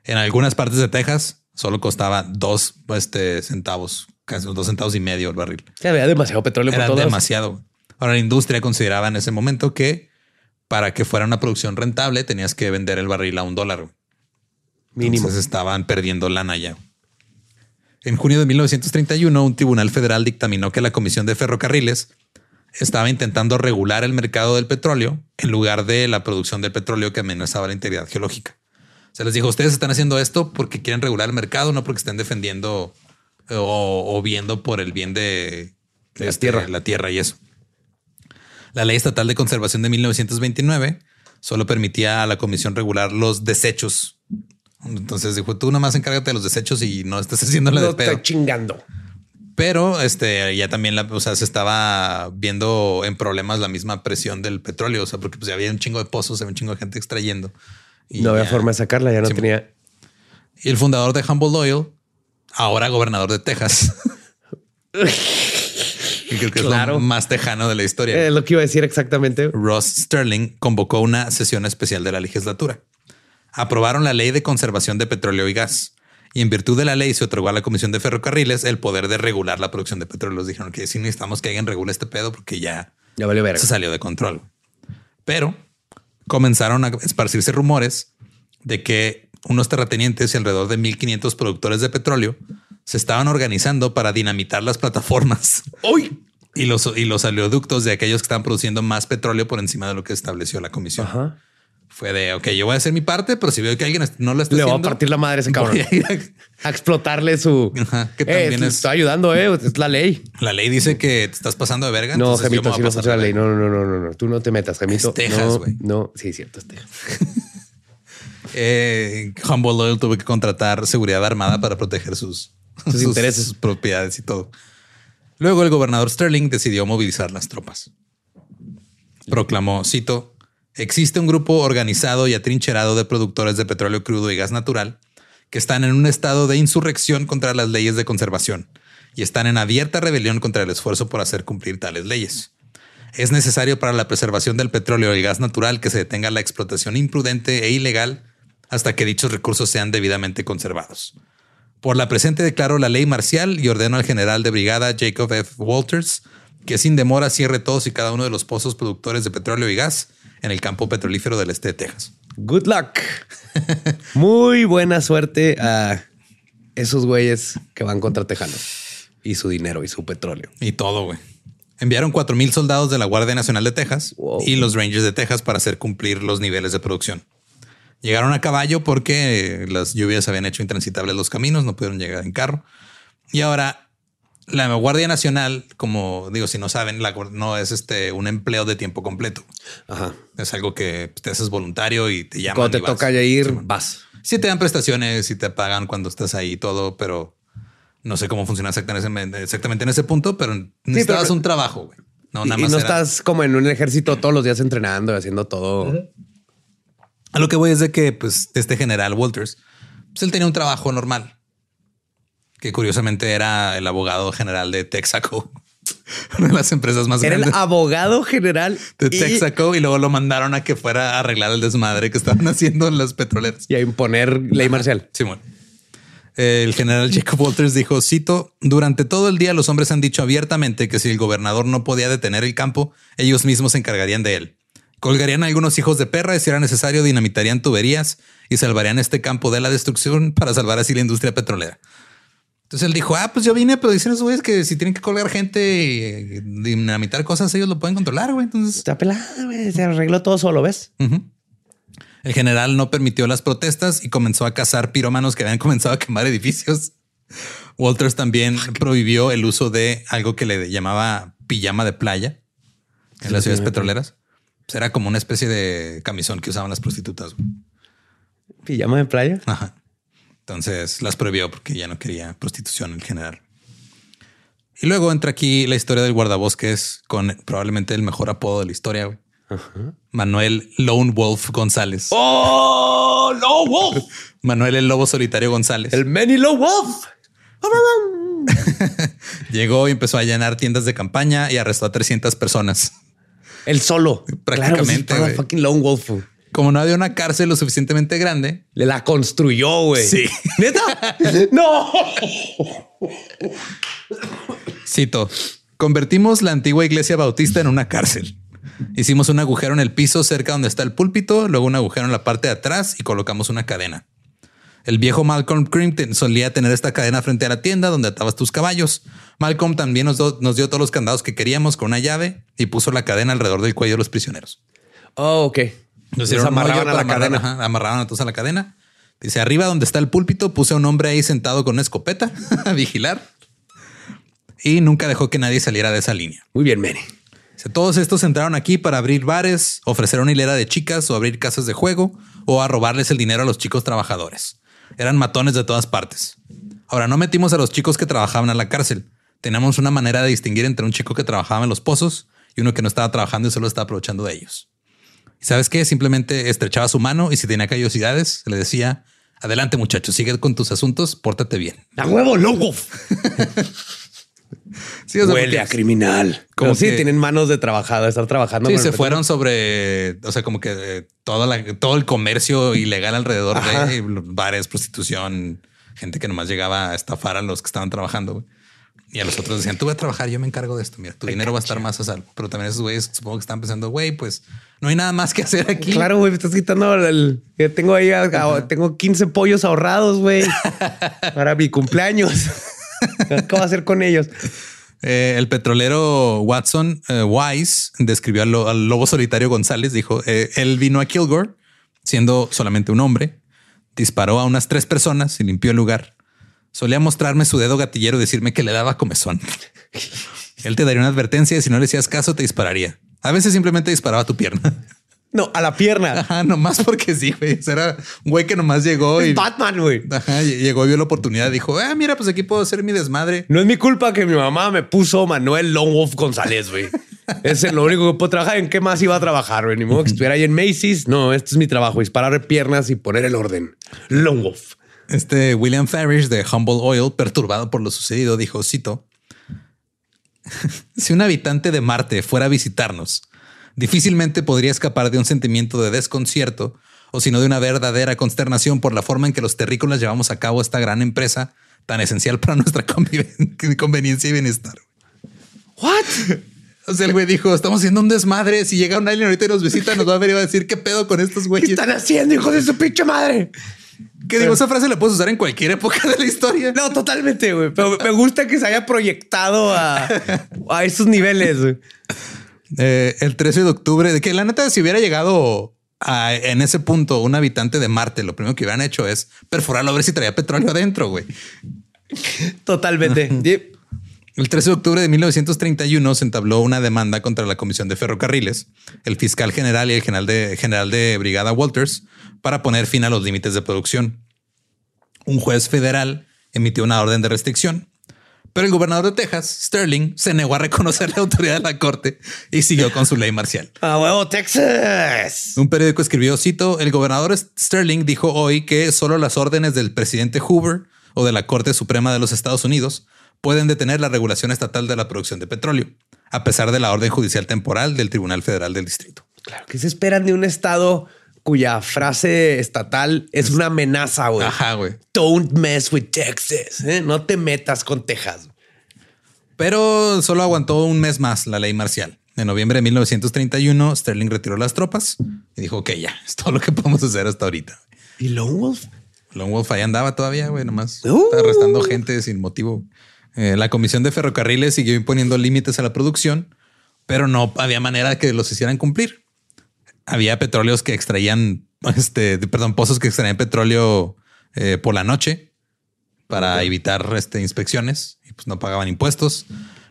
En algunas partes de Texas solo costaba dos este, centavos, casi dos centavos y medio el barril. Que había demasiado petróleo por Era todos. demasiado. Ahora la industria consideraba en ese momento que para que fuera una producción rentable tenías que vender el barril a un dólar. Mínimo. Entonces estaban perdiendo lana ya. En junio de 1931, un tribunal federal dictaminó que la Comisión de Ferrocarriles estaba intentando regular el mercado del petróleo en lugar de la producción del petróleo que amenazaba la integridad geológica. Se les dijo, ustedes están haciendo esto porque quieren regular el mercado, no porque estén defendiendo eh, o, o viendo por el bien de, De la este, tierra. la tierra y eso. La ley estatal de conservación de 1929 solo permitía a la comisión regular los desechos. Entonces dijo, tú nomás encárgate de los desechos y no estés haciéndole No de pedo. estoy chingando. Pero este ya también la, o sea, se estaba viendo en problemas la misma presión del petróleo. O sea, porque pues ya había un chingo de pozos, había un chingo de gente extrayendo. Y no había ya- forma de sacarla, ya no Sí. tenía. Y el fundador de Humboldt Oil, ahora gobernador de Texas. creo que es Claro. lo más tejano de la historia. Es lo que iba a decir exactamente. Ross Sterling convocó una sesión especial de la legislatura. Aprobaron la ley de conservación de petróleo y gas. Y en virtud de la ley se otorgó a la Comisión de Ferrocarriles el poder de regular la producción de petróleo. Les dijeron que sí necesitamos que alguien regule este pedo porque ya Ya valió verga. se salió de control. Pero comenzaron a esparcirse rumores de que unos terratenientes y alrededor de 1500 productores de petróleo se estaban organizando para dinamitar las plataformas ¡Uy! y los, y los oleoductos de aquellos que estaban produciendo más petróleo por encima de lo que estableció la comisión. Ajá. Fue de, ok, yo voy a hacer mi parte, pero si veo que alguien no lo está Le voy a haciendo... partir la madre a ese cabrón. a explotarle su. Ajá, que Eh, también es- Estoy ayudando, eh. Es la ley. La ley dice que te estás pasando de verga. No, Gemito, así no pasar la ley. No, no, no, no, no. Tú no te metas, Gemito. Es Texas, güey. no, sí, cierto, es Texas. Eh, Humboldt Oil tuvo que contratar seguridad armada para proteger sus, Sus intereses. sus propiedades y todo. Luego el gobernador Sterling decidió movilizar las tropas. Proclamó, cito, existe un grupo organizado y atrincherado de productores de petróleo crudo y gas natural que están en un estado de insurrección contra las leyes de conservación y están en abierta rebelión contra el esfuerzo por hacer cumplir tales leyes. Es necesario para la preservación del petróleo y gas natural que se detenga la explotación imprudente e ilegal hasta que dichos recursos sean debidamente conservados. Por la presente declaro la ley marcial y ordeno al general de brigada Jacob F. Walters que sin demora cierre todos y cada uno de los pozos productores de petróleo y gas en el campo petrolífero del este de Texas. Good luck. Muy buena suerte a esos güeyes que van contra Tejanos y su dinero y su petróleo. Y todo, güey. Enviaron 4.000 soldados de la Guardia Nacional de Texas Wow. y los Rangers de Texas para hacer cumplir los niveles de producción. Llegaron a caballo porque las lluvias habían hecho intransitables los caminos, no pudieron llegar en carro. Y ahora la Guardia Nacional, como digo, si no saben, la, no es este un empleo de tiempo completo. Ajá. Es algo que te haces voluntario y te llaman. Cuando te y toca ya ir, Sí, vas. Sí te dan prestaciones y te pagan cuando estás ahí y todo, pero no sé cómo funciona exactamente, exactamente en ese punto, pero necesitabas pero- un trabajo, güey. No, y, nada y más no era- estás como en un ejército todos los días entrenando y haciendo todo. A lo que voy es de que, pues, este general Walters, pues él tenía un trabajo normal, que curiosamente era el abogado general de Texaco, una de las empresas más Era el abogado general de y, Texaco, y luego lo mandaron a que fuera a arreglar el desmadre que estaban haciendo en las petroleras. y a imponer ley marcial. Simón. El general Jacob Walters dijo, cito, durante todo el día los hombres han dicho abiertamente que si el gobernador no podía detener el campo, ellos mismos se encargarían de él. Colgarían a algunos hijos de perra y si era necesario dinamitarían tuberías y salvarían este campo de la destrucción para salvar así la industria petrolera. Entonces él dijo, ah, pues yo vine, pero dicen esos güeyes que si tienen que colgar gente y dinamitar cosas, ellos lo pueden controlar, güey. Entonces Está pelada, güey. Se arregló todo solo, ¿ves? El general no permitió las protestas y comenzó a cazar pirómanos que habían comenzado a quemar edificios. Walters también prohibió el uso de algo que le llamaba pijama de playa en las ciudades petroleras. Pues era como una especie de camisón que usaban las prostitutas. güey. Pijama de playa. Ajá. Entonces las prohibió porque ya no quería prostitución en general. Y luego entra aquí la historia del guardabosques con probablemente el mejor apodo de la historia. güey. Manuel Lone Wolf González. ¡Oh! ¡Low Wolf! Manuel el Lobo Solitario González. El Manny Low Wolf. Llegó y empezó a llenar tiendas de campaña y arrestó a 300 personas. El solo. Prácticamente, Claro, pues, fucking Lone Wolf. Como no había una cárcel lo suficientemente grande, Le la construyó, güey. Sí. ¿Neta? ¡No! cito, convertimos la antigua iglesia bautista en una cárcel. Hicimos un agujero en el piso cerca donde está el púlpito, luego un agujero en la parte de atrás y colocamos una cadena. El viejo Malcolm Crimpton solía tener esta cadena frente a la tienda donde atabas tus caballos. Malcolm también nos, nos dio todos los candados que queríamos con una llave y puso la cadena alrededor del cuello de los prisioneros. Oh, ok. Hicieron un amarraban a la amarrar- cadena. ajá, amarraban a todos a la cadena. Dice, arriba donde está el púlpito, puse a un hombre ahí sentado con una escopeta a vigilar. Y nunca dejó que nadie saliera de esa línea. Muy bien. Dice, todos estos entraron aquí para abrir bares, ofrecer una hilera de chicas o abrir casas de juego o a robarles el dinero a los chicos trabajadores. Eran matones de todas partes. Ahora, no metimos a los chicos que trabajaban a la cárcel. Teníamos una manera de distinguir entre un chico que trabajaba en los pozos y uno que no estaba trabajando y solo estaba aprovechando de ellos. ¿Y sabes qué? Simplemente estrechaba su mano y si tenía callosidades, le decía, adelante muchachos, sigue con tus asuntos, pórtate bien. ¡A huevo, Wolf! Sí, o sea, Huele a criminal. como si que- tienen manos de trabajado, de estar trabajando. Sí, se el fueron sobre, o sea, como que eh, toda la- todo el comercio ilegal alrededor Ajá. de bares, prostitución, gente que nomás llegaba a estafar a los que estaban trabajando. Y a los otros decían, tú vas a trabajar, yo me encargo de esto. Mira, tu dinero va a estar más a salvo. Pero también esos güeyes supongo que están pensando, güey, pues no hay nada más que hacer aquí. Claro, güey, me estás quitando el. tengo ahí, a- tengo 15 pollos ahorrados, güey, para mi cumpleaños. ¿Qué voy a hacer con ellos? Eh, el petrolero Watson eh, Wise describió al, lo- al lobo solitario González. Dijo, eh, él vino a Kilgore siendo solamente un hombre, disparó a unas tres personas y limpió el lugar. Solía mostrarme su dedo gatillero y decirme que le daba comezón. él te daría una advertencia y si no le hacías caso te dispararía. A veces simplemente disparaba tu pierna. No, a la pierna. Ajá, nomás porque sí, güey. O sea, Era un güey que nomás llegó y Batman, güey. Ajá, llegó y vio la oportunidad. Dijo, ah, mira, pues aquí puedo hacer mi desmadre. No es mi culpa que mi mamá me puso Manuel Lone Wolf González, güey. Es lo único que puedo trabajar. ¿En qué más iba a trabajar, güey? Ni modo que estuviera ahí en Macy's. No, este es mi trabajo. Disparar piernas y poner el orden. Lone Wolf. Este William Farish de Humble Oil, perturbado por lo sucedido, dijo, cito, si un habitante de Marte fuera a visitarnos, difícilmente podría escapar de un sentimiento de desconcierto o sino de una verdadera consternación por la forma en que los terrícolas llevamos a cabo esta gran empresa tan esencial para nuestra conveniencia y bienestar. What? O sea, el güey dijo, estamos haciendo un desmadre. Si llega un alien ahorita y nos visita, nos va a ver y va a decir qué pedo con estos ¿Qué güeyes. están haciendo, hijos de su pinche madre? Que digo, esa frase la puedes usar en cualquier época de la historia. No, totalmente, güey. Pero me gusta que se haya proyectado a, a esos niveles, güey. Eh, el 13 de octubre, de que la neta, si hubiera llegado a- en ese punto un habitante de Marte, lo primero que hubieran hecho es perforarlo a ver si traía petróleo adentro, güey. Totalmente. El 13 de octubre de 1931 se entabló una demanda contra la Comisión de Ferrocarriles, el fiscal general y el general de, general de brigada Walters para poner fin a los límites de producción. Un juez federal emitió una orden de restricción, pero el gobernador de Texas, Sterling, se negó a reconocer la autoridad de la corte y siguió con su ley marcial. A huevo, Texas. Un periódico escribió, cito, el gobernador Sterling dijo hoy que solo las órdenes del presidente Hoover o de la Corte Suprema de los Estados Unidos pueden detener la regulación estatal de la producción de petróleo, a pesar de la orden judicial temporal del Tribunal Federal del Distrito. Claro, ¿qué se esperan de un estado cuya frase estatal es una amenaza, güey? Ajá, güey. Don't mess with Texas. ¿eh? No te metas con Texas. Pero solo aguantó un mes más la ley marcial. En noviembre de 1931, Sterling retiró las tropas y dijo, ok, ya, es todo lo que podemos hacer hasta ahorita. ¿Y Lone Wolf? Lone Wolf ahí andaba todavía, güey, nomás Uh. está arrestando gente sin motivo. Eh, la Comisión de Ferrocarriles siguió imponiendo límites a la producción, pero no había manera de que los hicieran cumplir. Había petróleos que extraían, este, perdón, pozos que extraían petróleo eh, por la noche para evitar este, inspecciones y pues no pagaban impuestos,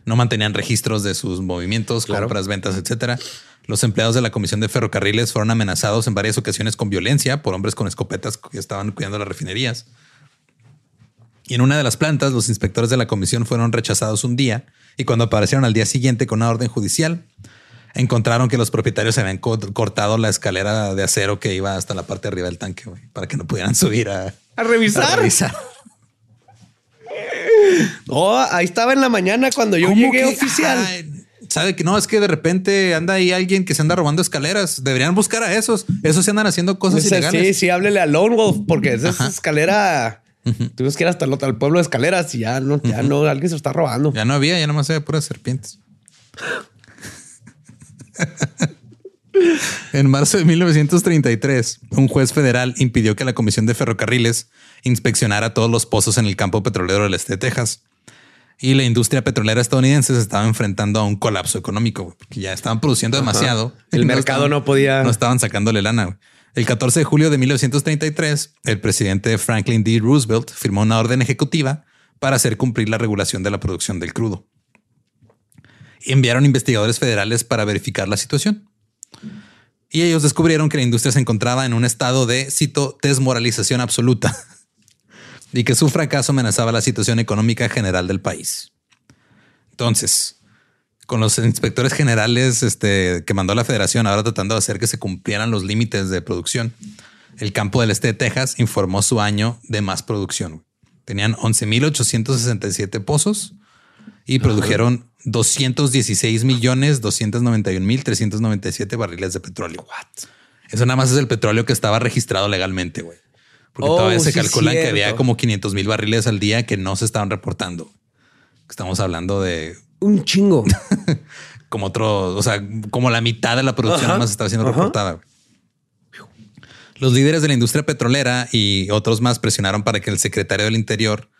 no mantenían registros de sus movimientos, Claro. compras, ventas, etcétera. Los empleados de la Comisión de Ferrocarriles fueron amenazados en varias ocasiones con violencia por hombres con escopetas que estaban cuidando las refinerías. Y en una de las plantas, los inspectores de la comisión fueron rechazados un día Y cuando aparecieron al día siguiente con una orden judicial, encontraron que los propietarios habían cortado la escalera de acero que iba hasta la parte de arriba del tanque para que no pudieran subir a, a revisar. Oh, ahí estaba en la mañana cuando yo llegué oficial. sabe que no es que de repente anda ahí alguien que se anda robando escaleras. Deberían buscar a esos. Esos se andan haciendo cosas ilegales. Sí, sí, háblele a Lone Wolf porque esa escalera. Tuvimos que ir hasta el, pueblo de escaleras y ya no, ya no, alguien se lo está robando. Ya no había, ya nomás había puras serpientes. en marzo de 1933, un juez federal impidió que la Comisión de Ferrocarriles inspeccionara todos los pozos en el campo petrolero del este de Texas. Y la industria petrolera estadounidense se estaba enfrentando a un colapso económico, porque ya estaban produciendo demasiado. El mercado no podía. No estaban sacándole lana. El 14 de julio de 1933, el presidente Franklin D. Roosevelt firmó una orden ejecutiva para hacer cumplir la regulación de la producción del crudo. enviaron investigadores federales para verificar la situación. Y ellos descubrieron que la industria se encontraba en un estado de, cito, desmoralización absoluta y que su fracaso amenazaba la situación económica general del país. Entonces, con los inspectores generales este, que mandó la federación, ahora tratando de hacer que se cumplieran los límites de producción, el campo del este de Texas informó su año de más producción. Tenían 11.867 pozos y produjeron 216 millones 291 mil 397 barriles de petróleo. Eso nada más es el petróleo que estaba registrado legalmente, güey. Porque todavía oh, se calculan que había como 500 mil barriles al día que no se estaban reportando. Estamos hablando de un chingo. como otro, o sea, como la mitad de la producción más estaba siendo reportada. Los líderes de la industria petrolera y otros más presionaron para que el secretario del Interior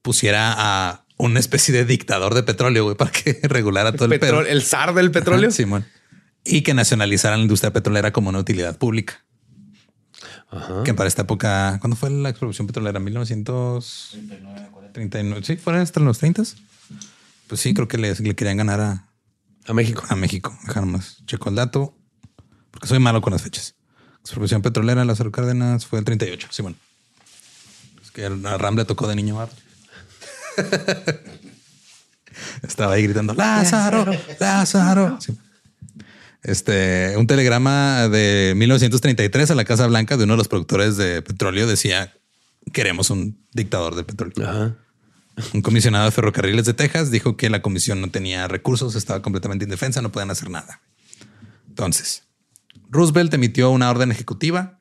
pusiera a una especie de dictador de petróleo güey, para que regulara todo el, petróleo. El zar del petróleo. Simón. Y que nacionalizaran la industria petrolera como una utilidad pública. Que para esta época, ¿cuándo fue la explosión petrolera? 1939, Sí, fue hasta los 30. Pues sí, creo que le, querían ganar a, a México. A México. Dejar más. Checo el dato, porque soy malo con las fechas. Explosión petrolera, Lázaro Cárdenas fue el 38. Sí, bueno. Es que a Ram le tocó de niño bar. Estaba ahí gritando Lázaro, Lázaro. Este, un telegrama de 1933 a la Casa Blanca de uno de los productores de petróleo decía queremos un dictador de petróleo. Un comisionado de ferrocarriles de Texas dijo que la comisión no tenía recursos, estaba completamente indefensa, no podían hacer nada. Entonces, Roosevelt emitió una orden ejecutiva,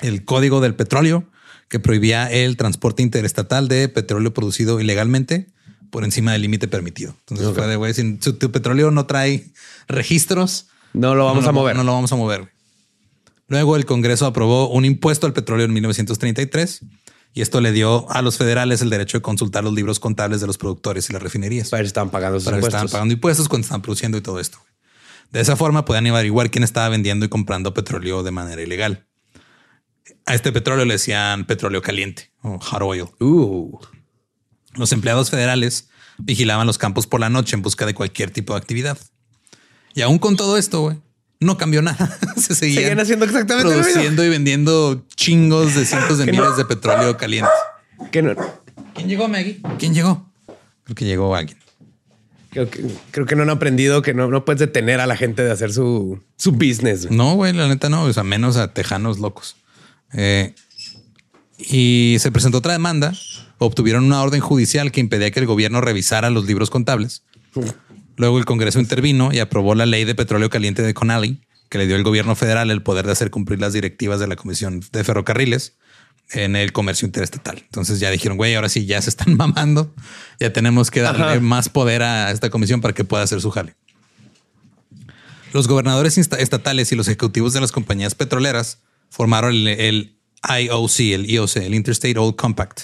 el Código del Petróleo, que prohibía el transporte interestatal de petróleo producido ilegalmente por encima del límite permitido. Entonces fue de güey, si tu petróleo no trae registros, no lo vamos a mover. No lo vamos a mover. Luego el Congreso aprobó un impuesto al petróleo en 1933 y esto le dio a los federales el derecho de consultar los libros contables de los productores y las refinerías. Para estaban pagando sus impuestos. Estaban pagando impuestos cuando estaban produciendo y todo esto. De esa forma podían averiguar quién estaba vendiendo y comprando petróleo de manera ilegal. A este petróleo le decían petróleo caliente o hot oil. Uh. Los empleados federales vigilaban los campos por la noche en busca de cualquier tipo de actividad. Y aún con todo esto, güey, no cambió nada. Se seguían, haciendo exactamente produciendo y vendiendo chingos de cientos de miles de petróleo caliente. ¿Quién llegó, Maggie? ¿Quién llegó? Creo que llegó alguien. Creo que, no han aprendido que no, no, puedes detener a la gente de hacer su, su business. No, güey, la neta no. O sea, menos a tejanos locos. Eh, y se presentó otra demanda. Obtuvieron una orden judicial que impedía que el gobierno revisara los libros contables. Luego el Congreso intervino y aprobó la ley de petróleo caliente de Conali, que le dio al gobierno federal el poder de hacer cumplir las directivas de la Comisión de Ferrocarriles en el comercio interestatal. Entonces ya dijeron, güey, ahora sí ya se están mamando. Ya tenemos que darle más poder a esta comisión para que pueda hacer su jale. Los gobernadores estatales y los ejecutivos de las compañías petroleras formaron el, IOC, el IOC, el Interstate Oil Compact,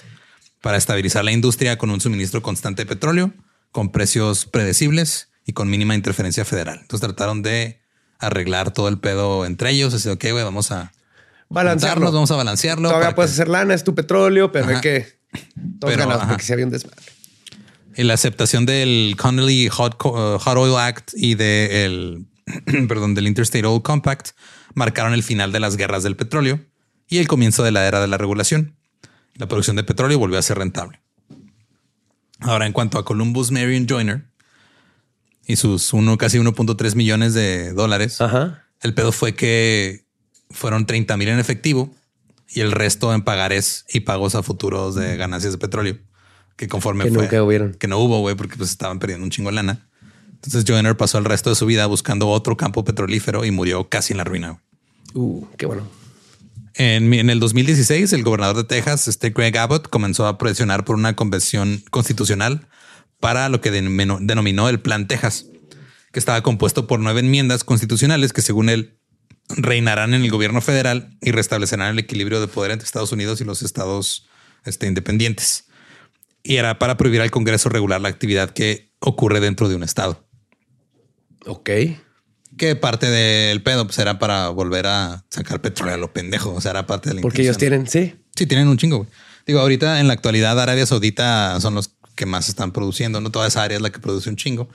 para estabilizar la industria con un suministro constante de petróleo, con precios predecibles y con mínima interferencia federal. Entonces trataron de arreglar todo el pedo entre ellos. Así, ok, güey, vamos a balancearlo. Vamos a balancearlo. Todavía puedes hacer lana, es tu petróleo, pero hay que todos pero, porque se había un desmadre. Y la aceptación del Connolly Hot, uh, Hot Oil Act y del, perdón, del Interstate Oil Compact marcaron el final de las guerras del petróleo y el comienzo de la era de la regulación. La producción de petróleo volvió a ser rentable. Ahora, en cuanto a Columbus Marion Joyner, y sus uno, casi 1.3 millones de dólares. Ajá. El pedo fue que fueron 30 mil en efectivo y el resto en pagares y pagos a futuros de ganancias de petróleo. Que conforme Que fue, nunca hubieron. Que no hubo, güey, porque pues estaban perdiendo un chingo de lana. Entonces Joyner pasó el resto de su vida buscando otro campo petrolífero y murió casi en la ruina. Uh, qué bueno. En, en el 2016, el gobernador de Texas, este Greg Abbott, comenzó a presionar por una convención constitucional para lo que denominó el Plan Texas, que estaba compuesto por nueve enmiendas constitucionales que, según él, reinarán en el gobierno federal y restablecerán el equilibrio de poder entre Estados Unidos y los estados este, independientes. Y era para prohibir al Congreso regular la actividad que ocurre dentro de un estado. Ok. Que parte del pedo pues, era para volver a sacar petróleo a lo pendejo. O sea, era parte de la Porque ellos tienen, sí. Sí, tienen un chingo. güey. Digo, ahorita en la actualidad Arabia Saudita son los que más están produciendo, no toda esa área es la que produce un chingo.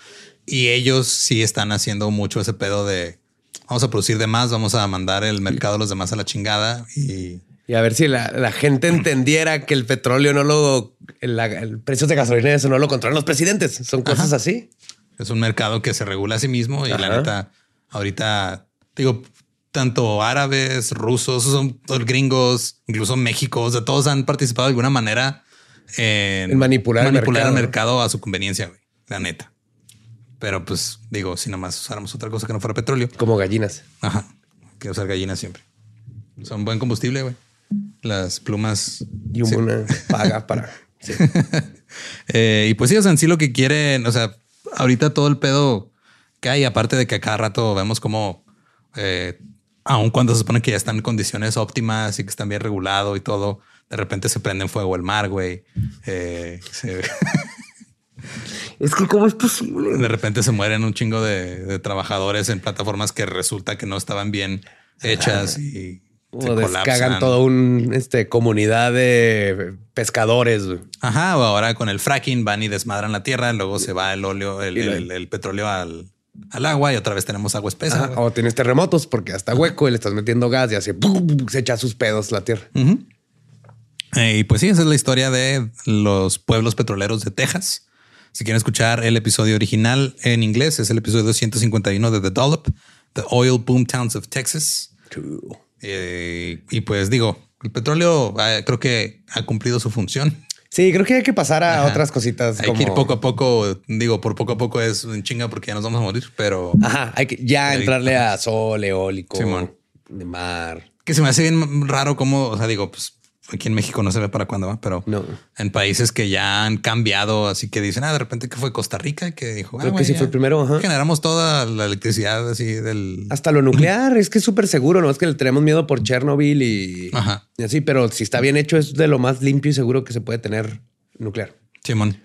Y ellos sí están haciendo mucho ese pedo de vamos a producir de más, vamos a mandar el mercado a los demás a la chingada y Y a ver si la, la gente entendiera que el petróleo no lo, el, precio de gasolina eso no lo controlan los presidentes. Son cosas Ajá. así. es un mercado que se regula a sí mismo y la neta ahorita digo tanto árabes, rusos, son gringos, incluso México, o sea, todos han participado de alguna manera en, En manipular el manipular el mercado. mercado a su conveniencia, güey, la neta. Pero pues digo, si nomás usáramos otra cosa que no fuera petróleo, Como gallinas. Ajá. Quiero usar gallinas siempre. Son buen combustible, güey. Las plumas. Y sí. una paga para... sí. Eh, y pues sí, o sea, en sí lo que quieren, o sea, ahorita todo el pedo que hay, aparte de que a cada rato vemos como, eh, aun cuando se supone que ya están en condiciones óptimas y que están bien regulado y todo, de repente se prende en fuego el mar, güey. Eh, se- Es que cómo es posible. de repente se mueren un chingo de, de trabajadores en plataformas que resulta que no estaban bien hechas y se O descagan colapsan. toda una este, comunidad de pescadores. Ajá, o ahora con el fracking van y desmadran la tierra, luego se va el óleo, el petróleo al, al agua y otra vez tenemos agua espesa. Ajá. O tienes terremotos porque hasta hueco y le estás metiendo gas y así se echa sus pedos la tierra. Eh, y pues sí, esa es la historia de los pueblos petroleros de Texas. Si quieren escuchar el episodio original en inglés, es el episodio 251 de The Dollop, The Oil Boom Towns of Texas. Eh, y pues digo, el petróleo eh, creo que ha cumplido su función. Sí, creo que hay que pasar a Ajá. otras cositas. Hay como... que ir poco a poco. Digo, por poco a poco es un chinga porque ya nos vamos a morir, pero Ajá, hay que ya entrarle a sol, eólico, de mar. que se me hace bien raro cómo, o sea, digo, pues aquí en México no se ve para cuándo va, pero No. en países que ya han cambiado, así que dicen, ah, de repente que fue Costa Rica que dijo, ah, Creo que sí fue el primero. Ajá. Generamos toda la electricidad así del. Hasta lo nuclear es que es súper seguro, no es que le tenemos miedo por Chernobyl y, Ajá. y así, pero si está bien hecho, es de lo más limpio y seguro que se puede tener nuclear. Simón.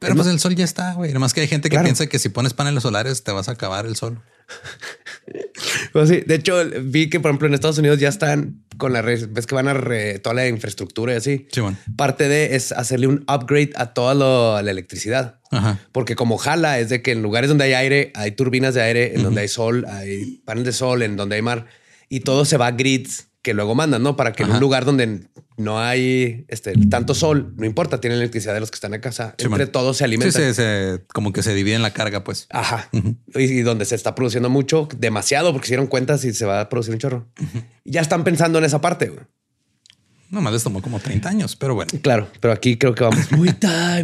Pero pues el sol ya está, güey. Nomás que hay gente que Claro. piensa que si pones paneles solares te vas a acabar el sol. Pues sí, de hecho, vi que, por ejemplo, en Estados Unidos ya están con la red, ves que van a re- toda la infraestructura y así. Simón. Parte de es hacerle un upgrade a toda lo- la electricidad. Ajá. Porque como jala es de que en lugares donde hay aire, hay turbinas de aire, en donde hay sol, hay paneles de sol, en donde hay mar, y todo se va a grids que luego mandan, ¿no? Para que en un lugar donde no hay este, tanto sol, no importa, tienen electricidad de los que están en casa. Simón. Entre todos se Sí, alimentan. se, se- como que se divide en la carga, pues. Ajá. y, y donde se está produciendo mucho, demasiado, porque se dieron cuenta si se va a producir un chorro. Y ya están pensando en esa parte. güey. Nomás les tomó como 30 años, pero bueno. Claro, pero aquí creo que vamos muy,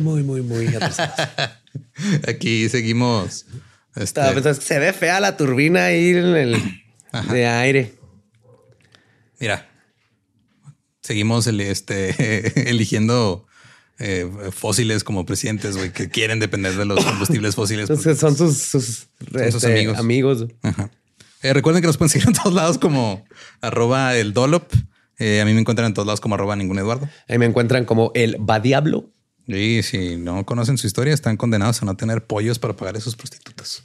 muy, muy, muy, muy atrasados. Aquí seguimos. Este, se ve fea la turbina ahí en el de aire. Mira, seguimos el- este, eligiendo eh, fósiles como presidentes, güey, que quieren depender de los combustibles fósiles. Entonces son sus, sus, este, amigos. amigos. Ajá. Eh, recuerden que nos pueden seguir en todos lados como arroba el Dolop. Eh, a mí me encuentran en todos lados como arroba ningún Eduardo. Ahí me encuentran como el va diablo. Y si no conocen su historia, están condenados a no tener pollos para pagar a sus prostitutas.